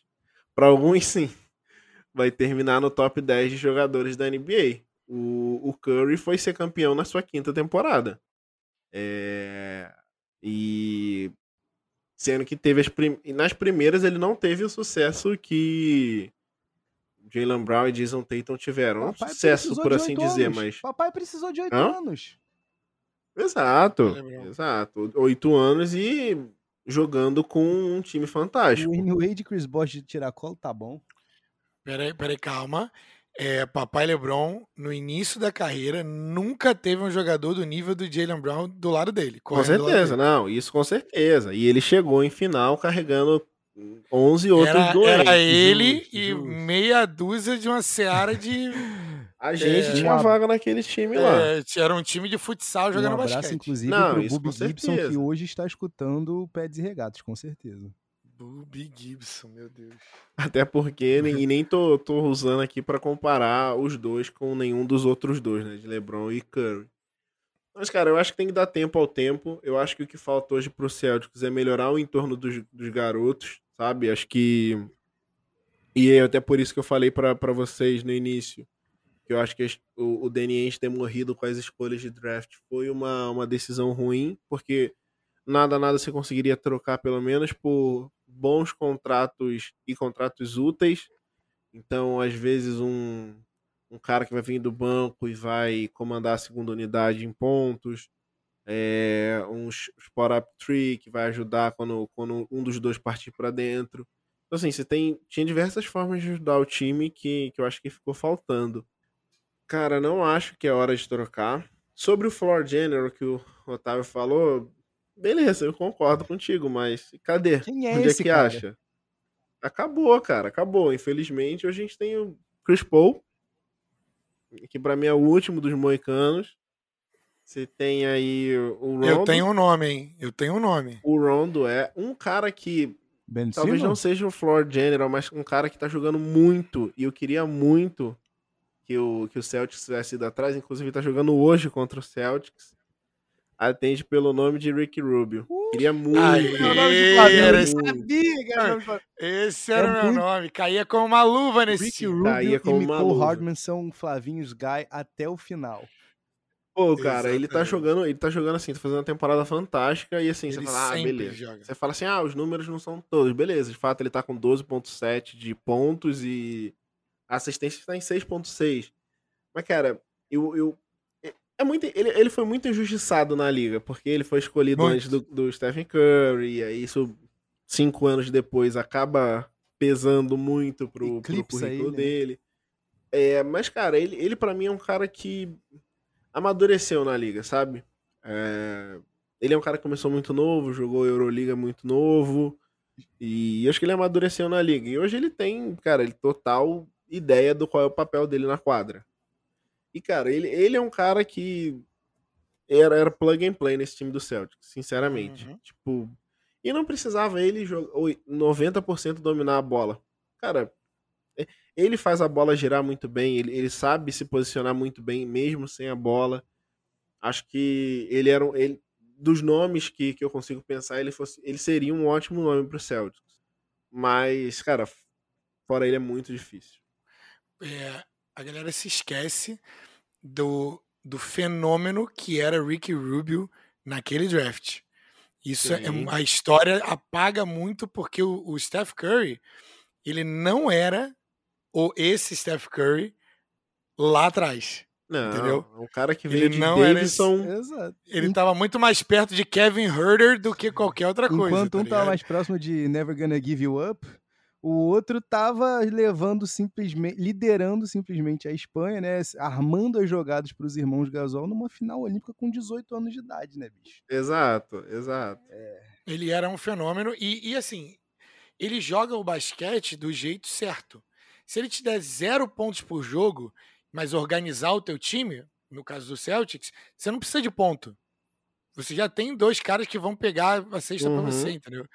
Para alguns, sim vai terminar no top 10 de jogadores da NBA. O, o Curry foi ser campeão na sua quinta temporada. É, e sendo que teve as prim... nas primeiras ele não teve o sucesso que Jalen Brown e Jason Tatum tiveram. Um sucesso, por assim dizer, anos. mas. Papai precisou de oito anos. Exato, exato. Oito anos e jogando com um time fantástico. O Wade Chris Bosh de tiracolo tá bom. Peraí, peraí, calma. É, Papai LeBron, no início da carreira, nunca teve um jogador do nível do Jalen Brown do lado dele. Com certeza, não, isso com certeza. E ele chegou em final carregando 11 outros era, dois. Era ele justo, e justo. meia dúzia de uma seara de. A gente é, tinha uma... vaga naquele time lá. É, era um time de futsal jogando um abraço, basquete. inclusive, não, pro Bob Gibson, que hoje está escutando o Pés e Regatos, com certeza. Bobby Gibson, meu Deus. Até porque e nem tô, tô usando aqui para comparar os dois com nenhum dos outros dois, né? De LeBron e Curry. Mas, cara, eu acho que tem que dar tempo ao tempo. Eu acho que o que falta hoje pro Celtics é melhorar o entorno dos, dos garotos, sabe? Acho que. E é até por isso que eu falei para vocês no início. que eu acho que o, o Danny Ainge ter morrido com as escolhas de draft foi uma, uma decisão ruim, porque nada, nada você conseguiria trocar, pelo menos por bons contratos e contratos úteis. Então, às vezes, um, um cara que vai vir do banco e vai comandar a segunda unidade em pontos, é, um spot-up tree que vai ajudar quando, quando um dos dois partir para dentro. Então, assim, você tem, tinha diversas formas de ajudar o time que, que eu acho que ficou faltando. Cara, não acho que é hora de trocar. Sobre o floor general que o Otávio falou, beleza, eu concordo contigo, mas cadê? Quem é Onde esse é que cara? acha? Acabou, cara, acabou. Infelizmente, a gente tem o Chris Paul, que pra mim é o último dos moicanos. Você tem aí o Rondo. Eu tenho um nome, hein? Eu tenho um nome. O Rondo é um cara que Ben talvez não Simmons? seja o floor general, mas um cara que tá jogando muito. E eu queria muito que o, que o Celtics tivesse ido atrás. Inclusive, tá jogando hoje contra o Celtics. Atende pelo nome de Ricky Rubio. Queria muito. Aê, o nome de Flávio, era eu esse- sabia era o. Esse era É o meu muito- nome. Caía como uma luva nesse time. Rubio Caía e uma Nicole luva. Hardman são Flavinhos Guy até o final. Pô, cara, ele tá Exatamente. jogando, ele tá jogando assim, tá fazendo uma temporada fantástica e assim, Ele você fala, ah, beleza. joga. Você fala assim, ah, os números não são todos, beleza. De fato, ele tá com 12.7 de pontos e a assistência está em 6.6. Mas, cara, eu, eu é- muito, ele, ele foi muito injustiçado na liga, porque ele foi escolhido Muito. antes do, do Stephen Curry, e aí isso cinco anos depois acaba pesando muito pro, pro Eclipsa currículo ele, né? dele. É, mas, cara, ele, ele para mim é um cara que amadureceu na liga, sabe? É, ele é um cara que começou muito novo, jogou Euroliga muito novo, e eu acho que ele amadureceu na liga. E hoje ele tem, cara, ele total ideia do qual é o papel dele na quadra. E, cara, ele, ele é um cara que era, era plug and play nesse time do Celtics, sinceramente. Uhum. Tipo, e não precisava ele jogar 90% dominar a bola. Cara, é- ele faz a bola girar muito bem, ele, ele sabe se posicionar muito bem, mesmo sem a bola. Acho que ele era um, ele, dos nomes que, que eu consigo pensar, ele, fosse, ele seria um ótimo nome pro Celtics. Mas, cara, fora ele é muito difícil. É, a galera se esquece do, do fenômeno que era Ricky Rubio naquele draft. Isso é, a história apaga muito porque o, o Steph Curry ele não era o esse Steph Curry lá atrás. Não, Entendeu? é um cara que Ele veio de não era esse- Davidson. Ele estava muito mais perto de Kevin Herter do que qualquer outra coisa. Enquanto tá um tava ligado? mais próximo de Never Gonna Give You Up, o outro tava levando simplesmente, liderando simplesmente a Espanha, né? Armando as jogadas para os irmãos Gasol numa final olímpica com 18 anos de idade, né, bicho? Exato, exato. Ele era um fenômeno e, e, assim, ele joga o basquete do jeito certo. Se ele te der zero pontos por jogo, mas organizar o teu time, no caso do Celtics, você não precisa de ponto. Você já tem dois caras que vão pegar a cesta Uhum. pra você, entendeu?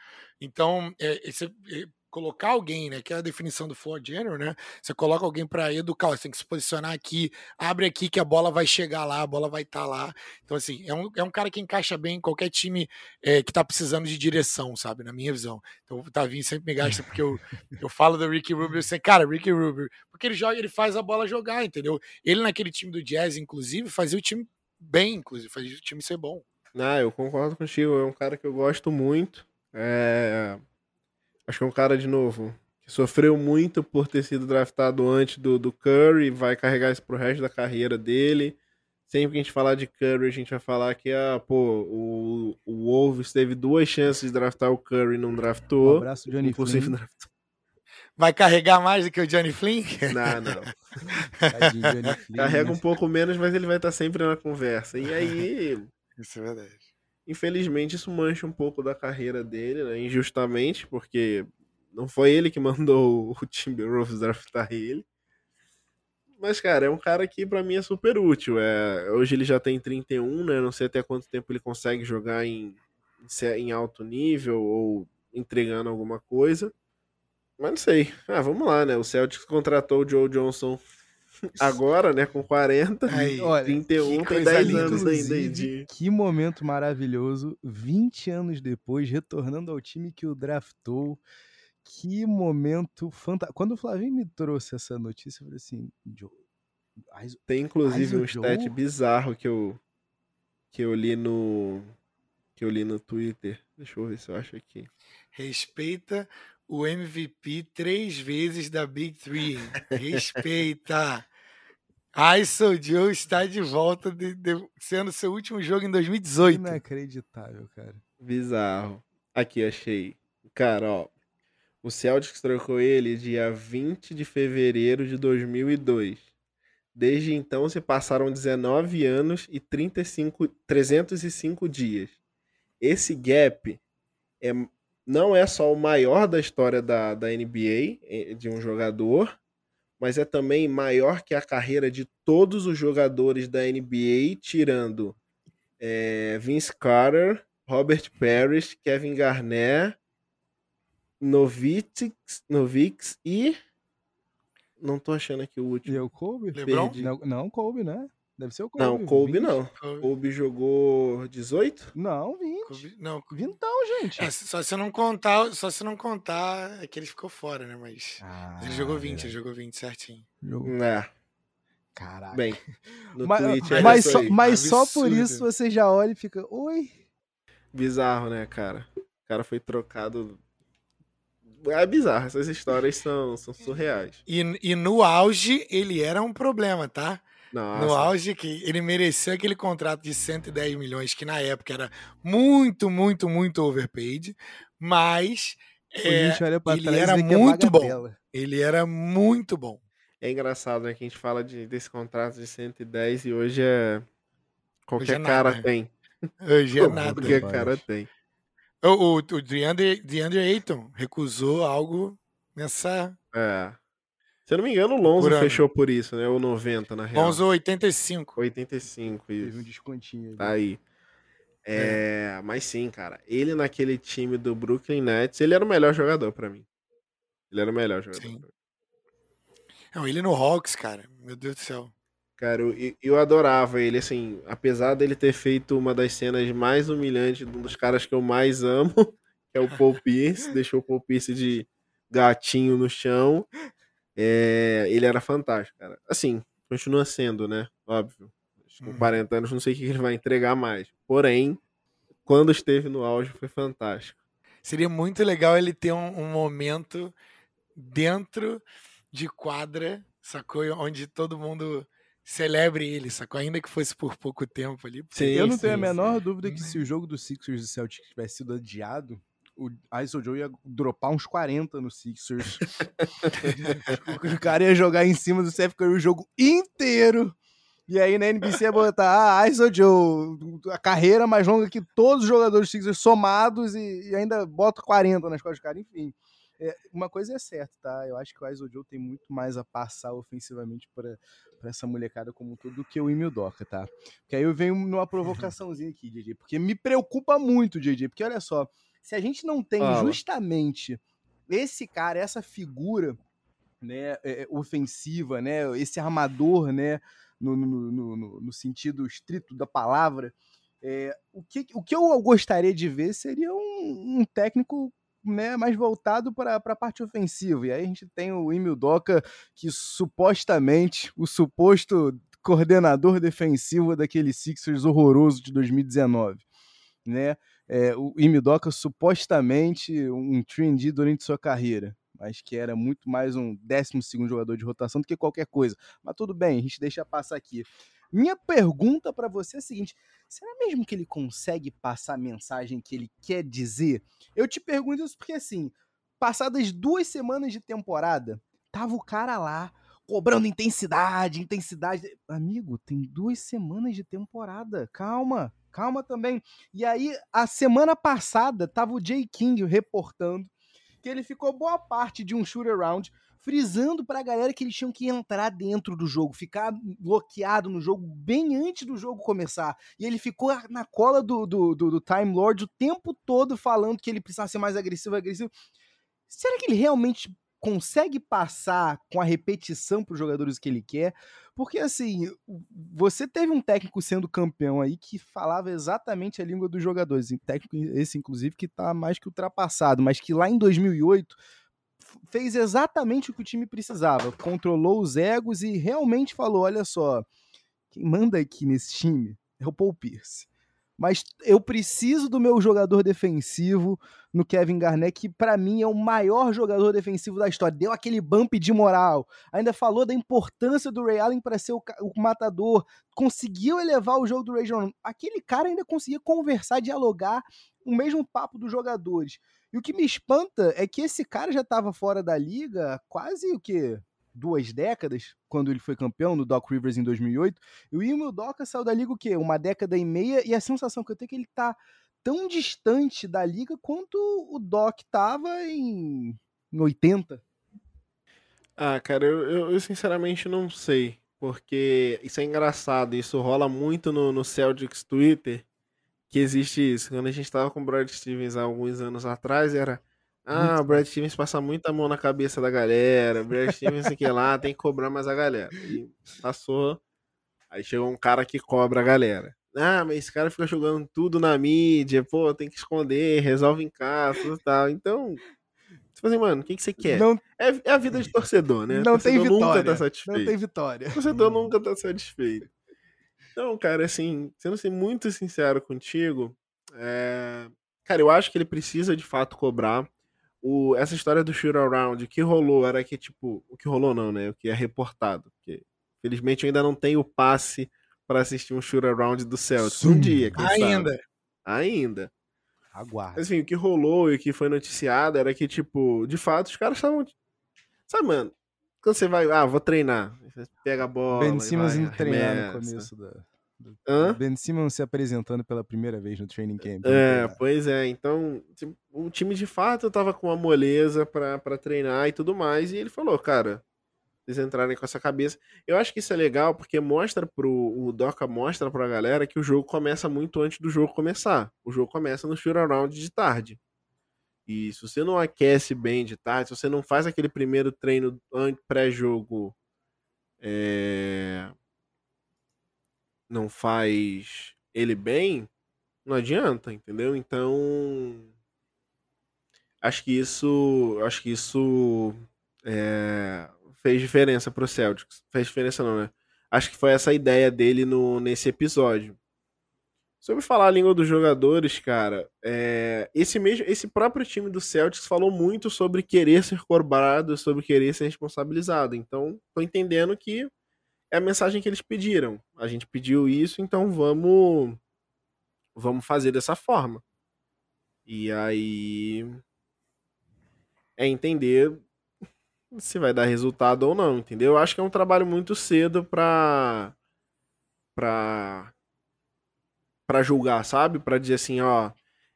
Então, é, é, você, é, colocar alguém, né, que é a definição do floor general, né? Você coloca alguém para educar, você tem que se posicionar aqui, abre aqui que a bola vai chegar lá, a bola vai estar lá. Então, assim, é um, é um cara que encaixa bem em qualquer time é, que tá precisando de direção, sabe? Na minha visão. Então o Tavinho sempre me gasta, porque eu, eu falo do Ricky Rubio, assim, cara, Ricky Rubio, porque ele joga, ele faz a bola jogar, entendeu? Ele naquele time do Jazz, inclusive, fazia o time bem, inclusive, fazia o time ser bom. Ah, eu concordo contigo. É um cara que eu gosto muito. É... Acho que é um cara, de novo, que sofreu muito por ter sido draftado antes do, do Curry, vai carregar isso pro resto da carreira dele. Sempre que a gente falar de Curry, a gente vai falar que, ah, pô, o, o Wolves teve duas chances de draftar o Curry e não Um draftou. abraço, Johnny Inclusive, Flynn. draftou. Vai carregar mais do que o Johnny Flynn? Não, não. Tadinho, Johnny Flynn, Carrega um pouco menos, mas ele vai estar sempre na conversa. E aí, Isso é verdade. Infelizmente, isso mancha um pouco da carreira dele, né? Injustamente, porque não foi ele que mandou o Timberwolves draftar ele. Mas, cara, é um cara que pra mim é super útil. É, hoje ele já tem 31, né? Não sei até quanto tempo ele consegue jogar em, em alto nível ou entregando alguma coisa. Mas não sei. Ah, vamos lá, né? O Celtics contratou o Joe Johnson agora, né? Com 40. Aí, Olha, 31, que tem coisa 10 linda. anos ainda aí de. Que momento maravilhoso, 20 anos depois, retornando ao time que o draftou. Que momento fantástico. Quando o Flavinho me trouxe essa notícia, eu falei assim: Joe, Tem inclusive um stat bizarro que eu que eu li no que eu li no Twitter. Deixa eu ver se eu acho aqui. Respeita o MVP três vezes da Big Three. Respeita. ISO Joe está de volta, de, de, sendo seu último jogo em 2018. Inacreditável, cara. Bizarro. Aqui, achei. Cara, ó. O Celtics trocou ele dia 20 de fevereiro de 2002. Desde então se passaram 19 anos e 35, 305 dias. Esse gap é, não é só o maior da história da, da NBA, eh, de um jogador, mas é também maior que a carreira de todos os jogadores da NBA, tirando é, Vince Carter, Robert Parrish, Kevin Garnett, Novitix, Novix e. Não tô achando aqui o último. E o Kobe? LeBron? Não, não, Kobe, né? Deve ser o Kobe. Não, Kobe 20. não. Kobe. Kobe jogou 18? Não, 20. Kobe- Não, Vintão, gente. é, só se não contar, só se não contar é que ele ficou fora, né? Mas Ah, ele jogou 20, ele verdade. jogou 20 certinho. Jogou. É, Caraca. bem. No mas Twitch é mas só, mas só por isso você já olha e fica, oi. Bizarro, né, cara? O cara foi trocado. É bizarro, essas histórias são, são surreais. E, e no auge ele era um problema, tá? Nossa, No auge que ele mereceu aquele contrato de 110 milhões, que na época era muito, muito, muito overpaid, mas a é, gente olha pra ele trás era que é muito bom. bagatela. ele era muito bom. é engraçado, né, que a gente fala de, desse contrato de 110 e hoje é. Qualquer Hoje é cara nada. tem. Hoje é nada. Qualquer demais. cara tem. O, o, o DeAndre, DeAndre Ayton recusou algo nessa. É. Se eu não me engano, o Lonzo Por fechou por isso, né? Ou 90, na real. Lonzo 85. 85, Teve um isso. descontinho. Tá aí. É, mas sim, cara. Ele naquele time do Brooklyn Nets, ele era o melhor jogador pra mim. Ele era o melhor jogador. Sim. Não, ele no Hawks, cara. Meu Deus do céu. Cara, eu, eu adorava ele, assim, apesar dele ter feito uma das cenas mais humilhantes, um dos caras que eu mais amo, que é o Paul Pierce, deixou o Paul Pierce de gatinho no chão. É, ele era fantástico, cara. Assim, continua sendo, né? Óbvio. Com Uhum. 40 anos, não sei o que ele vai entregar mais. Porém, quando esteve no auge, foi fantástico. Seria muito legal ele ter um, um momento dentro de quadra, sacou? Onde todo mundo celebre ele, sacou? Ainda que fosse por pouco tempo ali. Sim, Eu não tenho a sim, menor dúvida que se o jogo do Sixers e Celtics tivesse sido adiado, o ISO Joe ia dropar uns 40 no Sixers. o cara ia jogar em cima do Steph Curry o jogo inteiro. E aí na NBC ia botar, ah, ISO Joe, a carreira mais longa que todos os jogadores do Sixers somados e, e ainda bota 40 nas costas do cara, enfim. É, uma coisa é certa, tá? Eu acho que o ISO Joe tem muito mais a passar ofensivamente para essa molecada como um todo do que o Emil Doca, tá? Que aí eu venho numa provocaçãozinha aqui, DJ, porque me preocupa muito, DJ, porque olha só, se a gente não tem Fala. justamente esse cara, essa figura, né, é, ofensiva, né, esse armador, né, no, no, no, no- no sentido estrito da palavra, é, o, que, o que eu gostaria de ver seria um, um técnico né, mais voltado para a parte ofensiva. E aí a gente tem o Emil Doca, que supostamente, o suposto coordenador defensivo daquele Sixers horroroso de 2019. Né? É, o Emil Doca, supostamente, um trendy durante sua carreira, mas que era muito mais um 12 jogador de rotação do que qualquer coisa. Mas tudo bem, a gente deixa passar aqui. Minha pergunta para você é a seguinte: será mesmo que ele consegue passar a mensagem que ele quer dizer? Eu te pergunto isso porque, assim, passadas duas semanas de temporada, tava o cara lá cobrando intensidade, intensidade. Amigo, tem duas semanas de temporada. Calma, calma também. E aí, a semana passada, tava o Jay King reportando que ele ficou boa parte de um shoot around frisando pra galera que eles tinham que entrar dentro do jogo, ficar bloqueado no jogo bem antes do jogo começar. E ele ficou na cola do, do, do, do Time Lord o tempo todo falando que ele precisava ser mais agressivo, agressivo. Será que ele realmente consegue passar com a repetição para os jogadores que ele quer? Porque assim, você teve um técnico sendo campeão aí que falava exatamente a língua dos jogadores, um técnico esse inclusive que está mais que ultrapassado, mas que lá em 2008 fez exatamente o que o time precisava. Controlou os egos e realmente falou: olha só, quem manda aqui nesse time é o Paul Pierce. Mas eu preciso do meu jogador defensivo no Kevin Garnett, que para mim é o maior jogador defensivo da história. Deu aquele bump de moral. Ainda falou da importância do Ray Allen para ser o, o, matador. Conseguiu elevar o jogo do Ray John. Aquele cara ainda conseguia conversar, dialogar o mesmo papo dos jogadores. E o que me espanta é que esse cara já estava fora da liga quase o quê? Duas décadas, quando ele foi campeão no Doc Rivers em 2008. E o Emil Doca saiu da liga o quê? Uma década e meia. E a sensação que eu tenho é que ele tá tão distante da liga quanto o Doc tava em, em 80. Ah, cara, eu, eu, eu, sinceramente não sei. Porque isso é engraçado. Isso rola muito no, no Celtics Twitter que existe isso. Quando a gente tava com o Brad Stevens há alguns anos atrás, era. Ah, o Brad Stevens passa muita mão na cabeça da galera. Brad Stevens, sei que lá, tem que cobrar mais a galera. E passou. Aí chegou um cara que cobra a galera. Ah, mas esse cara fica jogando tudo na mídia, pô, tem que esconder, resolve em casa e tal. Então, você fala assim, mano, o que, que você quer? Não... É, é, a vida de torcedor, né? Não torcedor tem vitória. Nunca tá satisfeito. Não tem vitória. torcedor nunca tá satisfeito. Então, cara, assim, sendo assim, muito sincero contigo, é... cara, eu acho que ele precisa de fato cobrar. O... Essa história do shoot around, o que rolou era que, tipo, o que rolou não, né? O que é reportado. Porque, felizmente, eu ainda não tenho o passe para assistir um shoot around do Celtics. Um dia, quem Ainda. Sabe? Ainda. Aguarda. Mas, enfim, o que rolou e o que foi noticiado era que, tipo, de fato, os caras estavam. Sabe, mano? Quando você vai, ah, vou treinar. Você pega a bola. Ben Simmons indo treinar no começo da. Hã? Ben Simmons se apresentando pela primeira vez no training camp. É, pois é. Então, o time de fato tava com uma moleza para treinar e tudo mais. E ele falou, cara, vocês entrarem com essa cabeça. Eu acho que isso é legal porque mostra pro. O Doca mostra pra galera que o jogo começa muito antes do jogo começar. O jogo começa no shoot around de tarde. E se você não aquece bem de tarde, se você não faz aquele primeiro treino pré-jogo, é... não faz ele bem, não adianta, entendeu? Então, acho que isso, acho que isso é... fez diferença pro Celtics. Fez diferença não, né? Acho que foi essa a ideia dele no, nesse episódio. Sobre falar a língua dos jogadores, cara, é, esse mesmo, esse próprio time do Celtics falou muito sobre querer ser cobrado, sobre querer ser responsabilizado. Então, tô entendendo que é a mensagem que eles pediram. A gente pediu isso, então vamos vamos fazer dessa forma. E aí é entender se vai dar resultado ou não, entendeu? Eu acho que é um trabalho muito cedo para para para julgar, sabe? Para dizer assim, ó,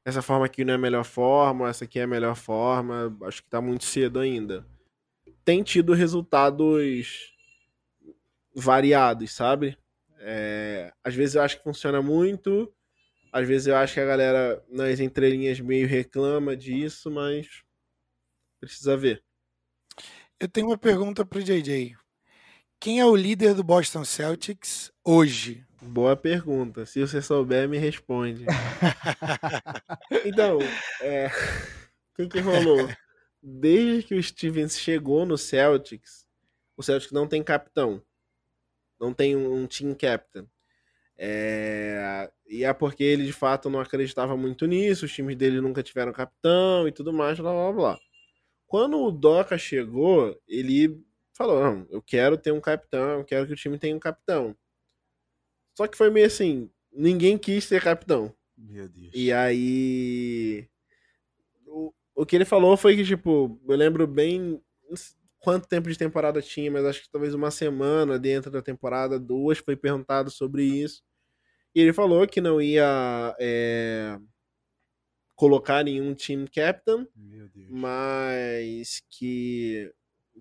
essa forma aqui não é a melhor forma, essa aqui é a melhor forma. Acho que tá muito cedo ainda. Tem tido resultados variados, sabe? É, às vezes eu acho que funciona muito, às vezes eu acho que a galera nas entrelinhas meio reclama disso, mas precisa ver. Eu tenho uma pergunta pro JJ. Quem é o líder do Boston Celtics hoje? Boa pergunta. Se você souber, me responde. então, é... o que, que rolou? Desde que o Stevens chegou no Celtics, o Celtics não tem capitão. Não tem um team captain. É... E é porque ele de fato não acreditava muito nisso, os times dele nunca tiveram capitão e tudo mais, blá blá blá. Quando o Doca chegou, ele falou: Não, eu quero ter um capitão, eu quero que o time tenha um capitão. Só que foi meio assim, ninguém quis ser capitão. Meu Deus. E aí. O, o que ele falou foi que, tipo, eu lembro bem quanto tempo de temporada tinha, mas acho que talvez uma semana dentro da temporada, duas, foi perguntado sobre isso. E ele falou que não ia é, colocar nenhum team captain, mas que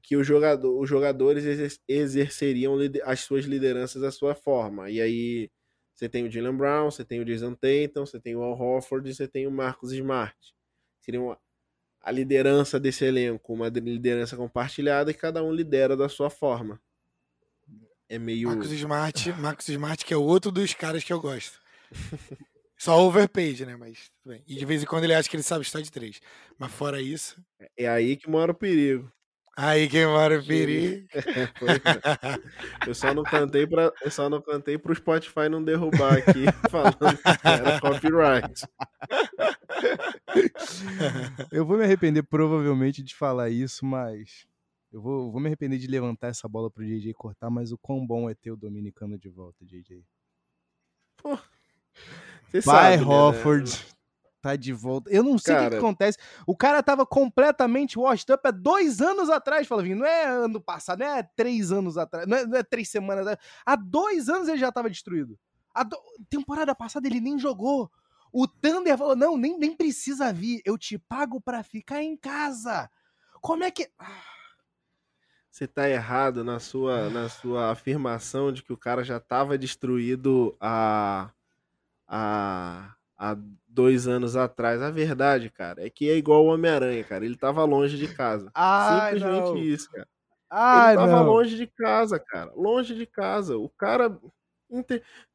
que o jogador, os jogadores exerceriam as suas lideranças da sua forma. E aí você tem o Jalen Brown, você tem o Jason Tatum, você tem o Al Horford e você tem o Marcos Smart. Seria uma, a liderança desse elenco, uma liderança compartilhada e cada um lidera da sua forma. É meio. Marcos Smart, Marcos Smart, que é outro dos caras que eu gosto. Só overpaid, né? Mas tudo bem. E de vez em quando ele acha que ele sabe estar de três. Mas fora isso. É aí que mora o perigo. Aí que mora o perigo. É, eu só não cantei para, eu só não cantei pro Spotify não derrubar aqui falando que era copyright. eu vou me arrepender provavelmente de falar isso, mas eu vou, vou me arrepender de levantar essa bola pro JJ cortar, mas o quão bom é ter o dominicano de volta, JJ. Pô, Vai, sabe, Hofford. Né? Tá de volta. Eu não sei o que, que, acontece. O cara tava completamente washed up há dois anos atrás, Flavinho. Não é ano passado, não é três anos atrás, não é, não é três semanas atrás. Há dois anos ele já tava destruído. A do... temporada passada ele nem jogou. O Thunder falou: não, nem, nem precisa vir. Eu te pago para ficar em casa. Como é que. Ah você tá errado na sua, na sua afirmação de que o cara já estava destruído há, há, há dois anos atrás. A verdade, cara, é que é igual o Homem-Aranha, cara. Ele tava longe de casa. Ai, Simplesmente não. isso, cara. Ai, ele tava não. longe de casa, cara. Longe de casa. O cara.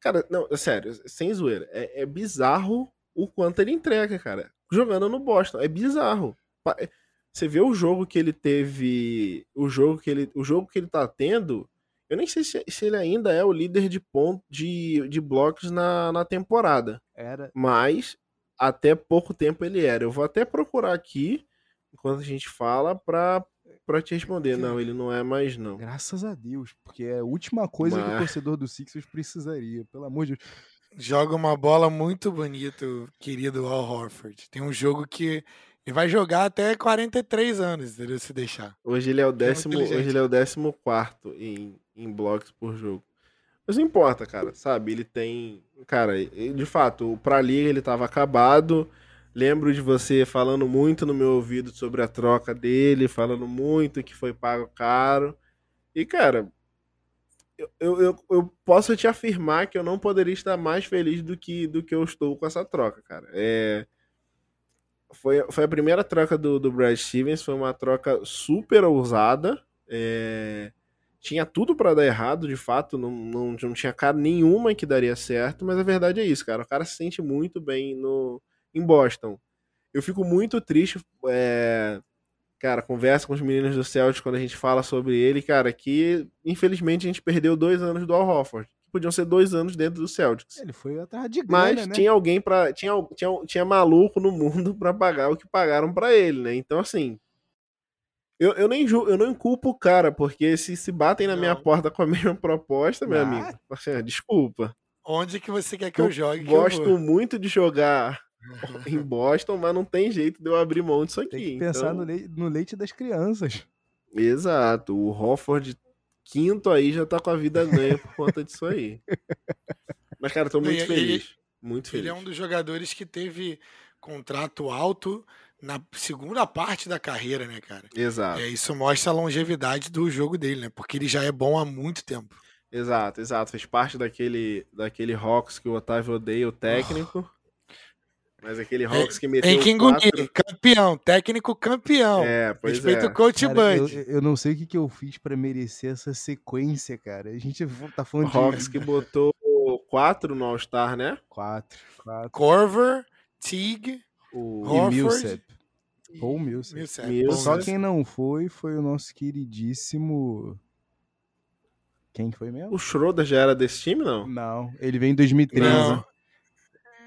Cara, não, sério, sem zoeira. É, é bizarro o quanto ele entrega, cara. Jogando no Boston. É bizarro. Você vê o jogo que ele teve, o jogo que ele, o jogo que ele tá tendo, eu nem sei se, se ele ainda é o líder de ponto de, de blocos na, na temporada. Era. Mas até pouco tempo ele era. Eu vou até procurar aqui enquanto a gente fala para para te responder. Não, ele não é mais não. Graças a Deus, porque é a última coisa Mas... que o torcedor do Sixers precisaria, pelo amor de Deus. Joga uma bola muito bonita, querido Al Horford. Tem um jogo que e vai jogar até 43 anos, entendeu? Se deixar. Hoje ele é o décimo, é hoje ele é o décimo quarto em, em blocos por jogo. Mas não importa, cara, sabe? Ele tem. Cara, de fato, pra liga ele tava acabado. Lembro de você falando muito no meu ouvido sobre a troca dele, falando muito que foi pago caro. E, cara, eu, eu, eu posso te afirmar que eu não poderia estar mais feliz do que, do que eu estou com essa troca, cara. É foi, foi a primeira troca do, do Brad Stevens, foi uma troca super ousada. É, tinha tudo para dar errado, de fato, não, não, não tinha cara nenhuma que daria certo, mas a verdade é isso, cara. O cara se sente muito bem no, em Boston. Eu fico muito triste, é, cara, conversa com os meninos do Celtics quando a gente fala sobre ele, cara, que infelizmente a gente perdeu dois anos do Al Hofford podiam ser dois anos dentro do Celtics. Ele foi atrás de grana, Mas né? tinha alguém para tinha, tinha, tinha maluco no mundo para pagar o que pagaram para ele, né? Então, assim, eu, eu, nem ju, eu não culpo o cara, porque se se batem na não. minha porta com a mesma proposta, meu ah. amigo, assim, desculpa. Onde que você quer que eu, eu jogue? Gosto eu muito de jogar em Boston, mas não tem jeito de eu abrir mão disso aqui. Tem que pensar então... no, leite, no leite das crianças. Exato. O Hofford quinto aí já tá com a vida ganha por conta disso aí. Mas, cara, tô muito feliz. Ele, muito feliz. Ele é um dos jogadores que teve contrato alto na segunda parte da carreira, né, cara? Exato. É, isso mostra a longevidade do jogo dele, né? Porque ele já é bom há muito tempo. Exato, exato. Fez parte daquele, daquele Hawks que o Otávio odeia, o técnico. Oh. Mas aquele Hawks que meteu Em King quatro... campeão, técnico campeão. É, pois Respeito é. o coach cara, Bud. Eu, eu, não sei o que, que eu fiz para merecer essa sequência, cara. A gente tá falando o Hawks que botou quatro no All-Star, né? Quatro, quatro. Corver, Teague, o... e Millsap. Paul Millsap. Millsap. Millsap. Só quem não foi, foi o nosso queridíssimo... Quem foi mesmo? O Schroeder já era desse time, não? Não, ele veio em 2013. Não.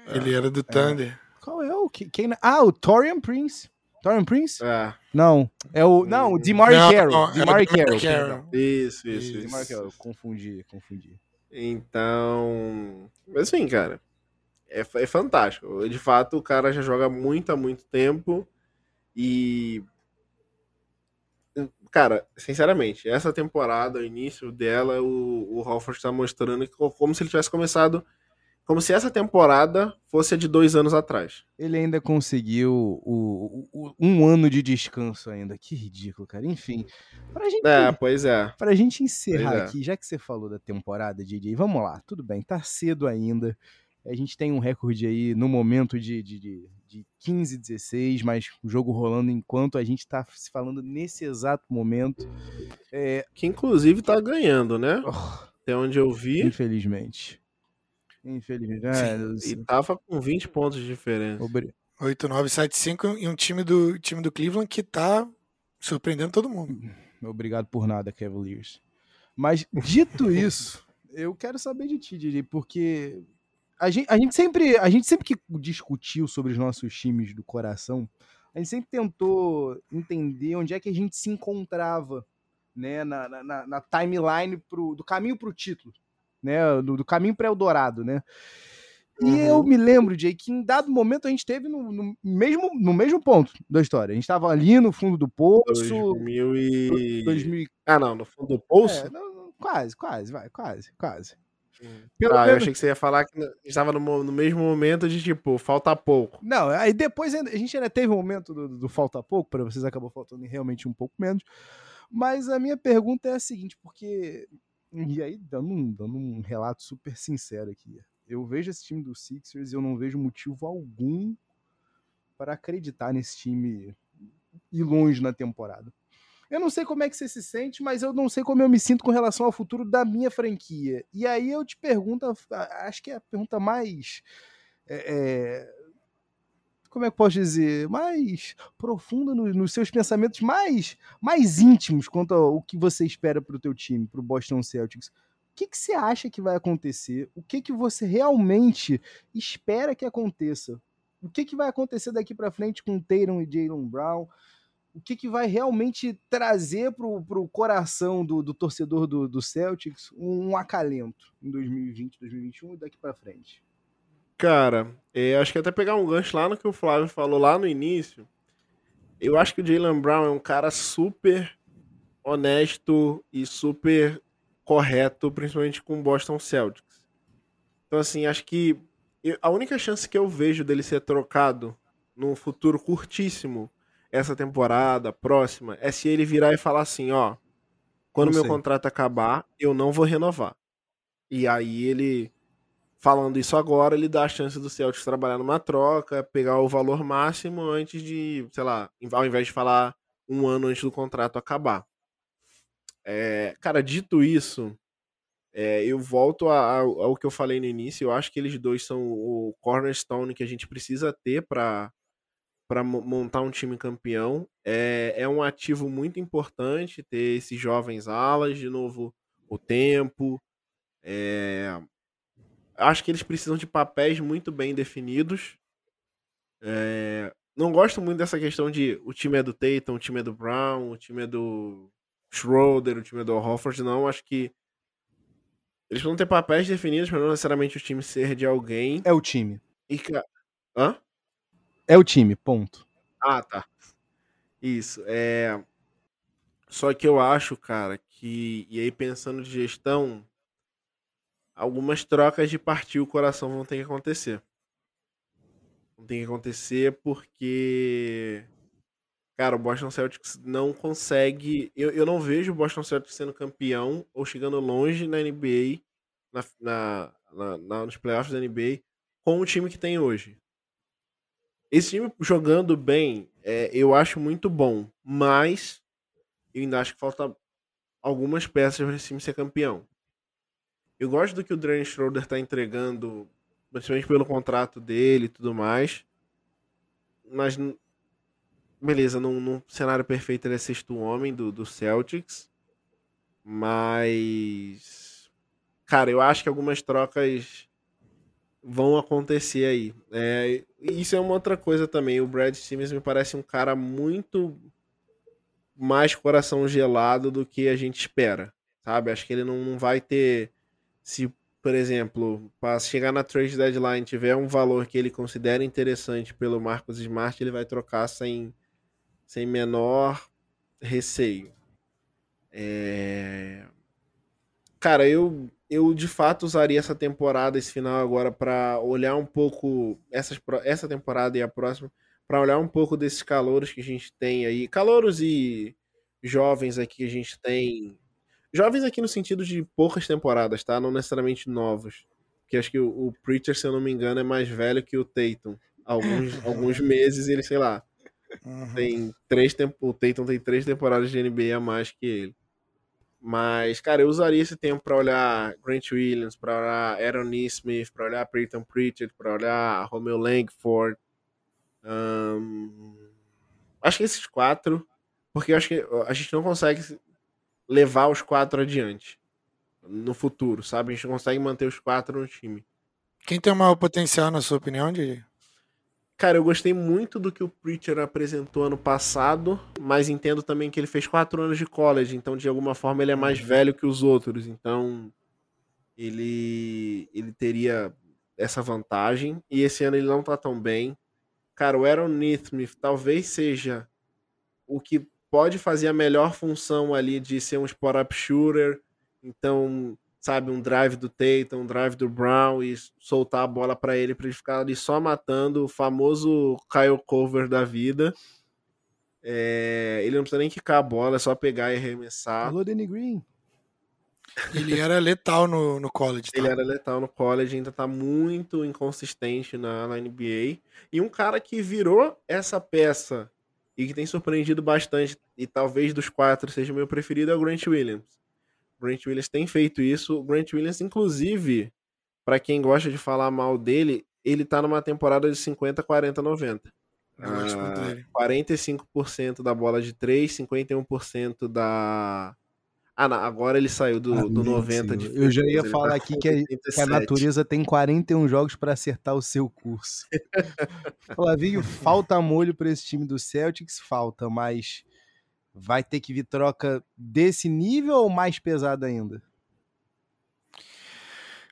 Ele era do é. Thunder. Qual é o que? Quem, ah, o Torian Prince. Torian Prince? É. Não, é o. Não, o Demari Carroll. Demari Carroll. Carroll. Isso, isso, isso. Demari Carroll. Confundi, confundi. Então. Mas assim, cara. É, é fantástico. De fato, o cara já joga muito há muito tempo. E. Cara, sinceramente, essa temporada, o início dela, o, o Hofford está mostrando como se ele tivesse começado como se essa temporada fosse a de dois anos atrás. Ele ainda conseguiu o, o, o, um ano de descanso ainda. Que ridículo, cara. Enfim, pra gente, é, pois é. Pra gente encerrar é. aqui, já que você falou da temporada, DJ, vamos lá. Tudo bem, tá cedo ainda. A gente tem um recorde aí no momento de, de, de, de 15, 16, mas o jogo rolando enquanto a gente tá se falando nesse exato momento. É... Que inclusive tá ganhando, né? Oh, Até onde eu vi. Infelizmente. Infelizmente. É, e tava com 20 pontos de diferença. 8, 9, 7, 5 e um time do, time do Cleveland que tá surpreendendo todo mundo. Obrigado por nada, Cavaliers. Mas, dito isso, eu quero saber de ti, DJ, porque a gente, a gente, sempre, a gente sempre que discutiu sobre os nossos times do coração, a gente sempre tentou entender onde é que a gente se encontrava né, na, na, na timeline pro, do caminho para o título, né, do, do caminho para Eldorado, né? E uhum. eu me lembro, Jay, que em dado momento a gente teve no, no mesmo, no mesmo ponto da história. A gente estava ali no fundo do poço. 2000 e... 2000... Ah, não, no fundo do poço? É, não, quase, quase, vai, quase, quase. Pelo ah, menos... eu achei que você ia falar que estava no, no, mesmo momento de tipo, falta pouco. Não, aí depois a gente ainda teve um momento do, do falta pouco, para vocês acabou faltando realmente um pouco menos. Mas a minha pergunta é a seguinte, porque. E aí, dando um, dando um relato super sincero aqui. Eu vejo esse time do Sixers e eu não vejo motivo algum para acreditar nesse time ir longe na temporada. Eu não sei como é que você se sente, mas eu não sei como eu me sinto com relação ao futuro da minha franquia. E aí eu te pergunto, acho que é a pergunta mais. É, é como é que posso dizer? Mais profunda no, nos seus pensamentos mais, mais íntimos quanto ao que você espera para o teu time, para o Boston Celtics. O que, que você acha que vai acontecer? O que, que você realmente espera que aconteça? O que, que vai acontecer daqui para frente com Tatum e Jalen Brown? O que, que vai realmente trazer para o coração do, do torcedor do, do, Celtics um, um acalento em 2020, 2021 e daqui para frente? Cara, é, acho que até pegar um gancho lá no que o Flávio falou lá no início. Eu acho que o Jalen Brown é um cara super honesto e super correto, principalmente com o Boston Celtics. Então, assim, acho que a única chance que eu vejo dele ser trocado num futuro curtíssimo, essa temporada, próxima, é se ele virar e falar assim: ó, quando não meu sei. contrato acabar, eu não vou renovar. E aí ele, falando isso agora, ele dá a chance do Celtics trabalhar numa troca, pegar o valor máximo antes de, sei lá, ao invés de falar um ano antes do contrato acabar. É, cara, dito isso, é, eu volto a, a, ao que eu falei no início. Eu acho que eles dois são o cornerstone que a gente precisa ter para para montar um time campeão. É, é um ativo muito importante ter esses jovens alas, de novo, o tempo. É, acho que eles precisam de papéis muito bem definidos. É, não gosto muito dessa questão de o time é do Tatum, o time é do Brown, o time é do Schroeder, o time do Hofford, não. Acho que eles vão ter papéis definidos, mas não necessariamente o time ser de alguém. É o time. E, Hã? É o time, ponto. Ah, tá. Isso. É... Só que eu acho, cara, que. E aí, pensando de gestão, algumas trocas de partir o coração vão ter que acontecer. Vão ter que acontecer porque Cara, o Boston Celtics não consegue. Eu, eu não vejo o Boston Celtics sendo campeão ou chegando longe na NBA, na, na, na, nos playoffs da NBA, com o time que tem hoje. Esse time jogando bem, é, eu acho muito bom, mas eu ainda acho que falta algumas peças para esse time ser campeão. Eu gosto do que o Dwayne Schroeder está entregando, principalmente pelo contrato dele e tudo mais, mas beleza, num, num, cenário perfeito ele é sexto homem do, do Celtics. Mas. Cara, eu acho que algumas trocas vão acontecer aí. É, isso é uma outra coisa também. O Brad Stevens me parece um cara muito mais coração gelado do que a gente espera. Sabe? Acho que ele não, vai ter. Se, por exemplo, para chegar na trade deadline tiver um valor que ele considera interessante pelo Marcos Smart, ele vai trocar sem sem menor receio. É... Cara, eu, eu de fato usaria essa temporada, esse final agora, para olhar um pouco essas, essa temporada e a próxima, para olhar um pouco desses calouros que a gente tem aí. Calouros e jovens aqui que a gente tem. Jovens aqui no sentido de poucas temporadas, tá? Não necessariamente novos. Porque acho que o, o Preacher, se eu não me engano, é mais velho que o Tatum. Alguns, alguns meses ele, sei lá, Uhum. Tem três tempo, o Tatum tem três temporadas de NBA a mais que ele. Mas, cara, eu usaria esse tempo para olhar Grant Williams, para olhar Aaron Smith, para olhar Peyton Pritchard, para olhar Romeo Langford. Um, acho que esses quatro, porque acho que a gente não consegue levar os quatro adiante no futuro, sabe? A gente não consegue manter os quatro no time. Quem tem o maior potencial, na sua opinião, Didi? Cara, eu gostei muito do que o Preacher apresentou ano passado, mas entendo também que ele fez quatro anos de college, então de alguma forma ele é mais uhum. velho que os outros, então ele ele teria essa vantagem e esse ano ele não tá tão bem. Cara, o Aaron Neesmith talvez seja o que pode fazer a melhor função ali de ser um spot-up shooter, então sabe, um drive do Tatum, um drive do Brown e soltar a bola para ele para ele ficar ali só matando o famoso Kyle Cover da vida. É, ele não precisa nem quicar a bola, é só pegar e arremessar. Alô, Danny Green. Ele era letal no, no college. Tá? Ele era letal no college, ainda tá muito inconsistente na, na NBA. E um cara que virou essa peça e que tem surpreendido bastante, e talvez dos quatro seja o meu preferido, é o Grant Williams. Grant Williams tem feito isso. O Grant Williams, inclusive, para quem gosta de falar mal dele, ele tá numa temporada de 50, 40, 90. Ah, 45% da bola de 3, 51% da. Ah, não, agora ele saiu do, ah, do 90 de Eu já ia falar tá aqui que a, que a, natureza tem 41 jogos para acertar o seu curso. Flavinho, falta molho para esse time do Celtics? Falta, mas vai ter que vir troca desse nível ou mais pesada ainda?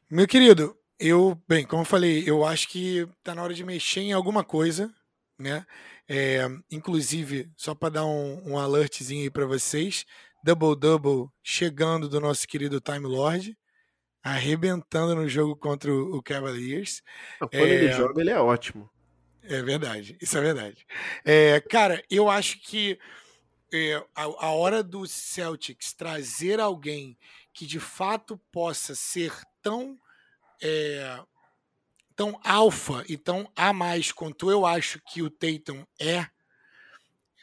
Meu querido, eu, bem, como eu falei, eu acho que tá na hora de mexer em alguma coisa, né? É, inclusive, só para dar um, um alertzinho aí para vocês, double-double chegando do nosso querido Time Lord, arrebentando no jogo contra o Cavaliers. Quando é, ele joga, ele é ótimo. É verdade, isso é verdade. É, cara, eu acho que é, a, a hora do Celtics trazer alguém que de fato possa ser tão é, tão alfa e tão a mais quanto eu acho que o Tatum é,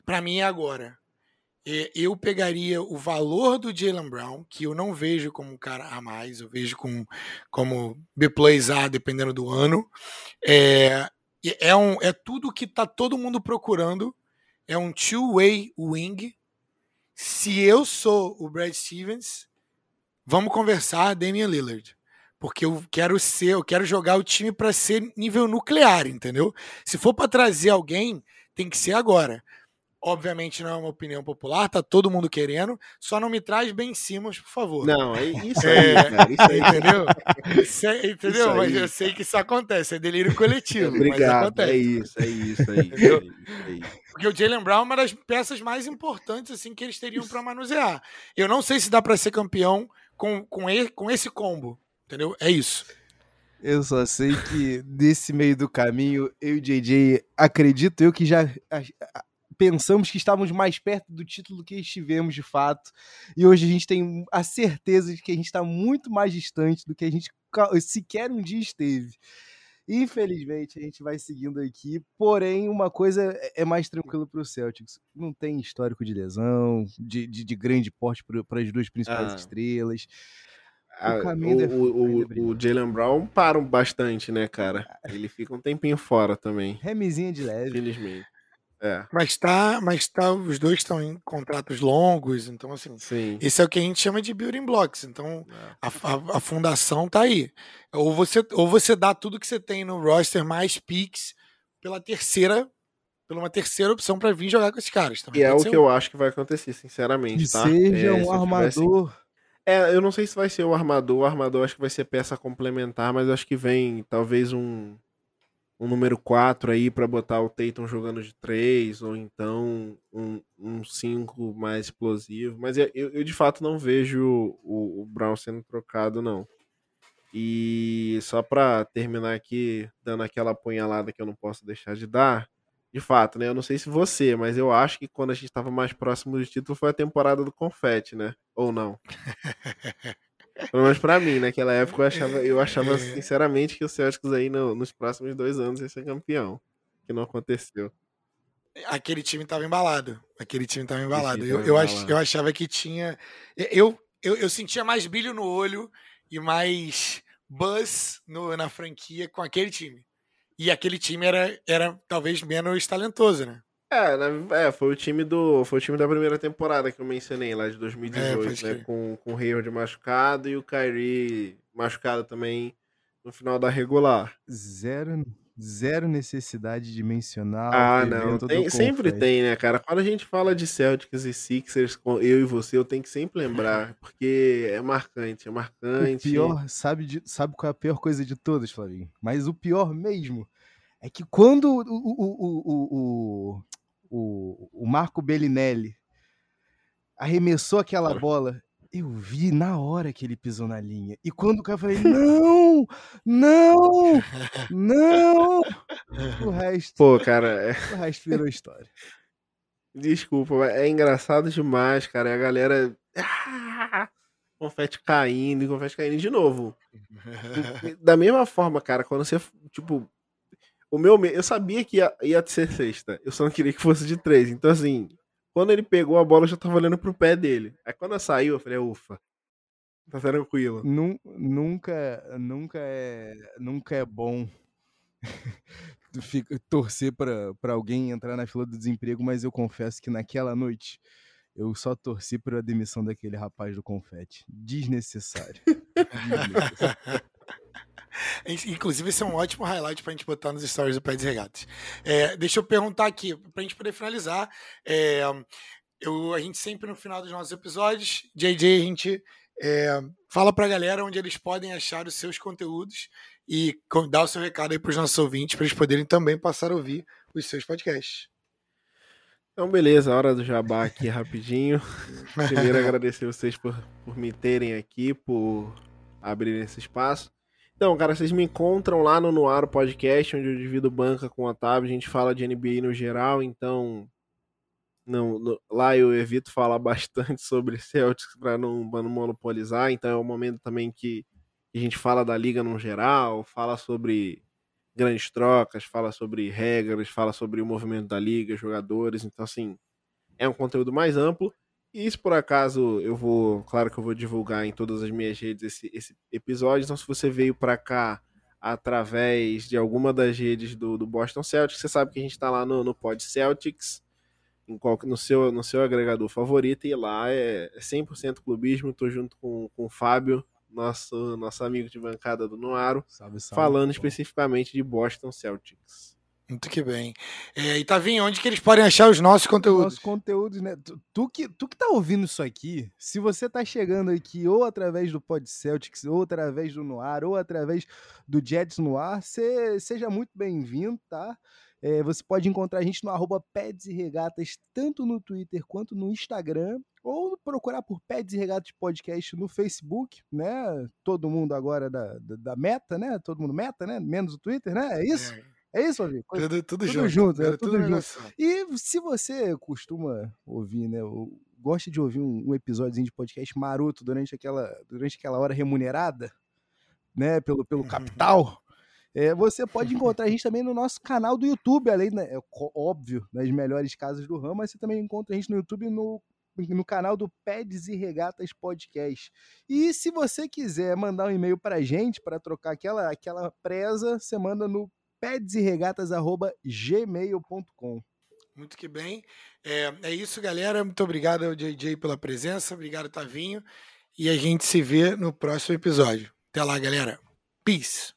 para mim é agora. É, eu pegaria o valor do Jalen Brown, que eu não vejo como um cara a mais, eu vejo como, como B-plays A, dependendo do ano. É, é, um, é tudo que tá todo mundo procurando é um two-way wing. Se eu sou o Brad Stevens, vamos conversar Damian Lillard. Porque eu quero ser, eu quero jogar o time para ser nível nuclear, entendeu? Se for para trazer alguém, tem que ser agora. Obviamente não é uma opinião popular, tá todo mundo querendo. Só não me traz bem Simmons, por favor. Não, é isso aí, é, cara, isso aí. Entendeu? Isso é, entendeu? Isso mas eu sei que isso acontece, é delírio coletivo. Obrigado, é isso, é isso, é isso, é isso. Porque o Jalen Brown é uma das peças mais importantes assim que eles teriam para manusear. Eu não sei se dá para ser campeão com, com, ele, com esse combo, entendeu? É isso. Eu só sei que nesse meio do caminho, eu e o JJ acredito eu que já pensamos que estávamos mais perto do título que estivemos de fato. E hoje a gente tem a certeza de que a gente está muito mais distante do que a gente sequer um dia esteve. Infelizmente, a gente vai seguindo aqui. Porém, uma coisa é, é mais tranquila para o Celtics. Não tem histórico de lesão, de, de, de grande porte para as duas principais ah. estrelas. O, o, é o, o, o Jalen Brown para bastante, né, cara? Ele fica um tempinho fora também. Remizinha de leve. Infelizmente. É. Mas tá, mas tá, os dois estão em contratos longos, então assim, Sim. esse é o que a gente chama de building blocks. Então é. a, a, a, fundação tá aí. Ou você, ou você dá tudo que você tem no roster mais picks pela terceira, pela uma terceira opção para vir jogar com esses caras. Também e é o que um. eu acho que vai acontecer, sinceramente, que tá? Seja é, um armador. É, eu não sei se vai ser o armador. O armador acho que vai ser peça complementar, mas acho que vem talvez um um número 4 aí para botar o Tatum jogando de 3, ou então um 5 mais explosivo. Mas eu, eu, de fato não vejo o, o, Brown sendo trocado, não. E só para terminar aqui, dando aquela apunhalada que eu não posso deixar de dar, de fato, né? Eu não sei se você, mas eu acho que quando a gente estava mais próximo do título foi a temporada do confete, né? Ou não? Pelo menos pra mim, naquela época eu achava, eu achava é. sinceramente que o Celtics aí no, nos próximos dois anos ia ser campeão. Que não aconteceu. Aquele time tava embalado. Aquele time tava embalado. Eu, eu, ach, eu achava que tinha. Eu, eu, eu sentia mais brilho no olho e mais buzz no, na franquia com aquele time. E aquele time era, era talvez menos talentoso, né? É, é, foi o time do. Foi o time da primeira temporada que eu mencionei lá de 2018, é, né? Com, com o Hayward machucado e o Kyrie machucado também no final da regular. Zero, zero necessidade de mencionar. Ah, não. Tem, sempre tem, né, cara? Quando a gente fala de Celtics e Sixers, eu e você, eu tenho que sempre lembrar, porque é marcante, é marcante. O pior, sabe, de, sabe qual é a pior coisa de todas, Flavinho? Mas o pior mesmo é que quando o, o, o, o, o Marco Bellinelli arremessou aquela bola, eu vi na hora que ele pisou na linha. E quando o cara falei, não, não, não. O resto. Pô, cara. É... O resto virou história. Desculpa, é engraçado demais, cara. A galera. Ah, confete caindo, confete caindo de novo. Da mesma forma, cara, quando você. Tipo. O meu. Eu sabia que ia, ia ser sexta. Eu só não queria que fosse de três. Então, assim, quando ele pegou a bola, eu já tava olhando pro pé dele. Aí quando ela saiu, eu falei, ufa. Tá tranquilo. Nunca, nunca é, nunca é bom torcer para alguém entrar na fila do desemprego, mas eu confesso que naquela noite eu só torci para a demissão daquele rapaz do confete. Desnecessário. Desnecessário. Inclusive, esse é um ótimo highlight para a gente botar nos stories do Pé de Regatas. É, deixa eu perguntar aqui, para a gente poder finalizar. É, eu, a gente sempre no final dos nossos episódios, JJ, a gente é, fala para a galera onde eles podem achar os seus conteúdos e dá o seu recado aí para os nossos ouvintes, para eles poderem também passar a ouvir os seus podcasts. Então, beleza, hora do jabá aqui rapidinho. Primeiro, agradecer vocês por, por me terem aqui, por abrir esse espaço. Então, cara, vocês me encontram lá no Noaro Podcast, onde eu divido banca com o Otávio. A gente fala de NBA no geral, então. Não, no, lá eu evito falar bastante sobre Celtics para não, não monopolizar. Então é o momento também que a gente fala da liga no geral, fala sobre grandes trocas, fala sobre regras, fala sobre o movimento da liga, jogadores. Então, assim, é um conteúdo mais amplo. E se por acaso eu vou, claro que eu vou divulgar em todas as minhas redes esse, esse episódio, então se você veio para cá através de alguma das redes do, do Boston Celtics, você sabe que a gente está lá no, no Pod Celtics, em qual, no, seu, no seu agregador favorito, e lá é, é 100% clubismo, tô junto com, com o Fábio, nosso, nosso amigo de bancada do Noaro, salve, salve, falando especificamente de Boston Celtics. Muito que bem. É, e Tavinho, onde que eles podem achar os nossos conteúdos? Nossos conteúdos, né? Tu, tu, que, tu que tá ouvindo isso aqui, se você tá chegando aqui ou através do Pod Celtics, ou através do Noir, ou através do Jets Noir, cê, seja muito bem-vindo, tá? É, você pode encontrar a gente no arroba Peds e Regatas, tanto no Twitter quanto no Instagram, ou procurar por Peds e Regatas Podcast no Facebook, né? Todo mundo agora da, da, da meta, né? Todo mundo meta, né? Menos o Twitter, né? É isso? É. É isso, Avi? Tudo, tudo, tudo junto. junto é, tudo, tudo junto. E se você costuma ouvir, né? Gosta de ouvir um, um episódiozinho de podcast maroto durante aquela, durante aquela hora remunerada, né? Pelo, pelo capital. É, você pode encontrar a gente também no nosso canal do YouTube, além, né, é óbvio, das melhores casas do ramo, mas você também encontra a gente no YouTube no, no canal do Peds e Regatas Podcast. E se você quiser mandar um e-mail para a gente para trocar aquela, aquela presa, você manda no pedesregatas.gmail.com. Muito que bem. É, é isso, galera. Muito obrigado ao JJ pela presença. Obrigado, Tavinho. E a gente se vê no próximo episódio. Até lá, galera. Peace.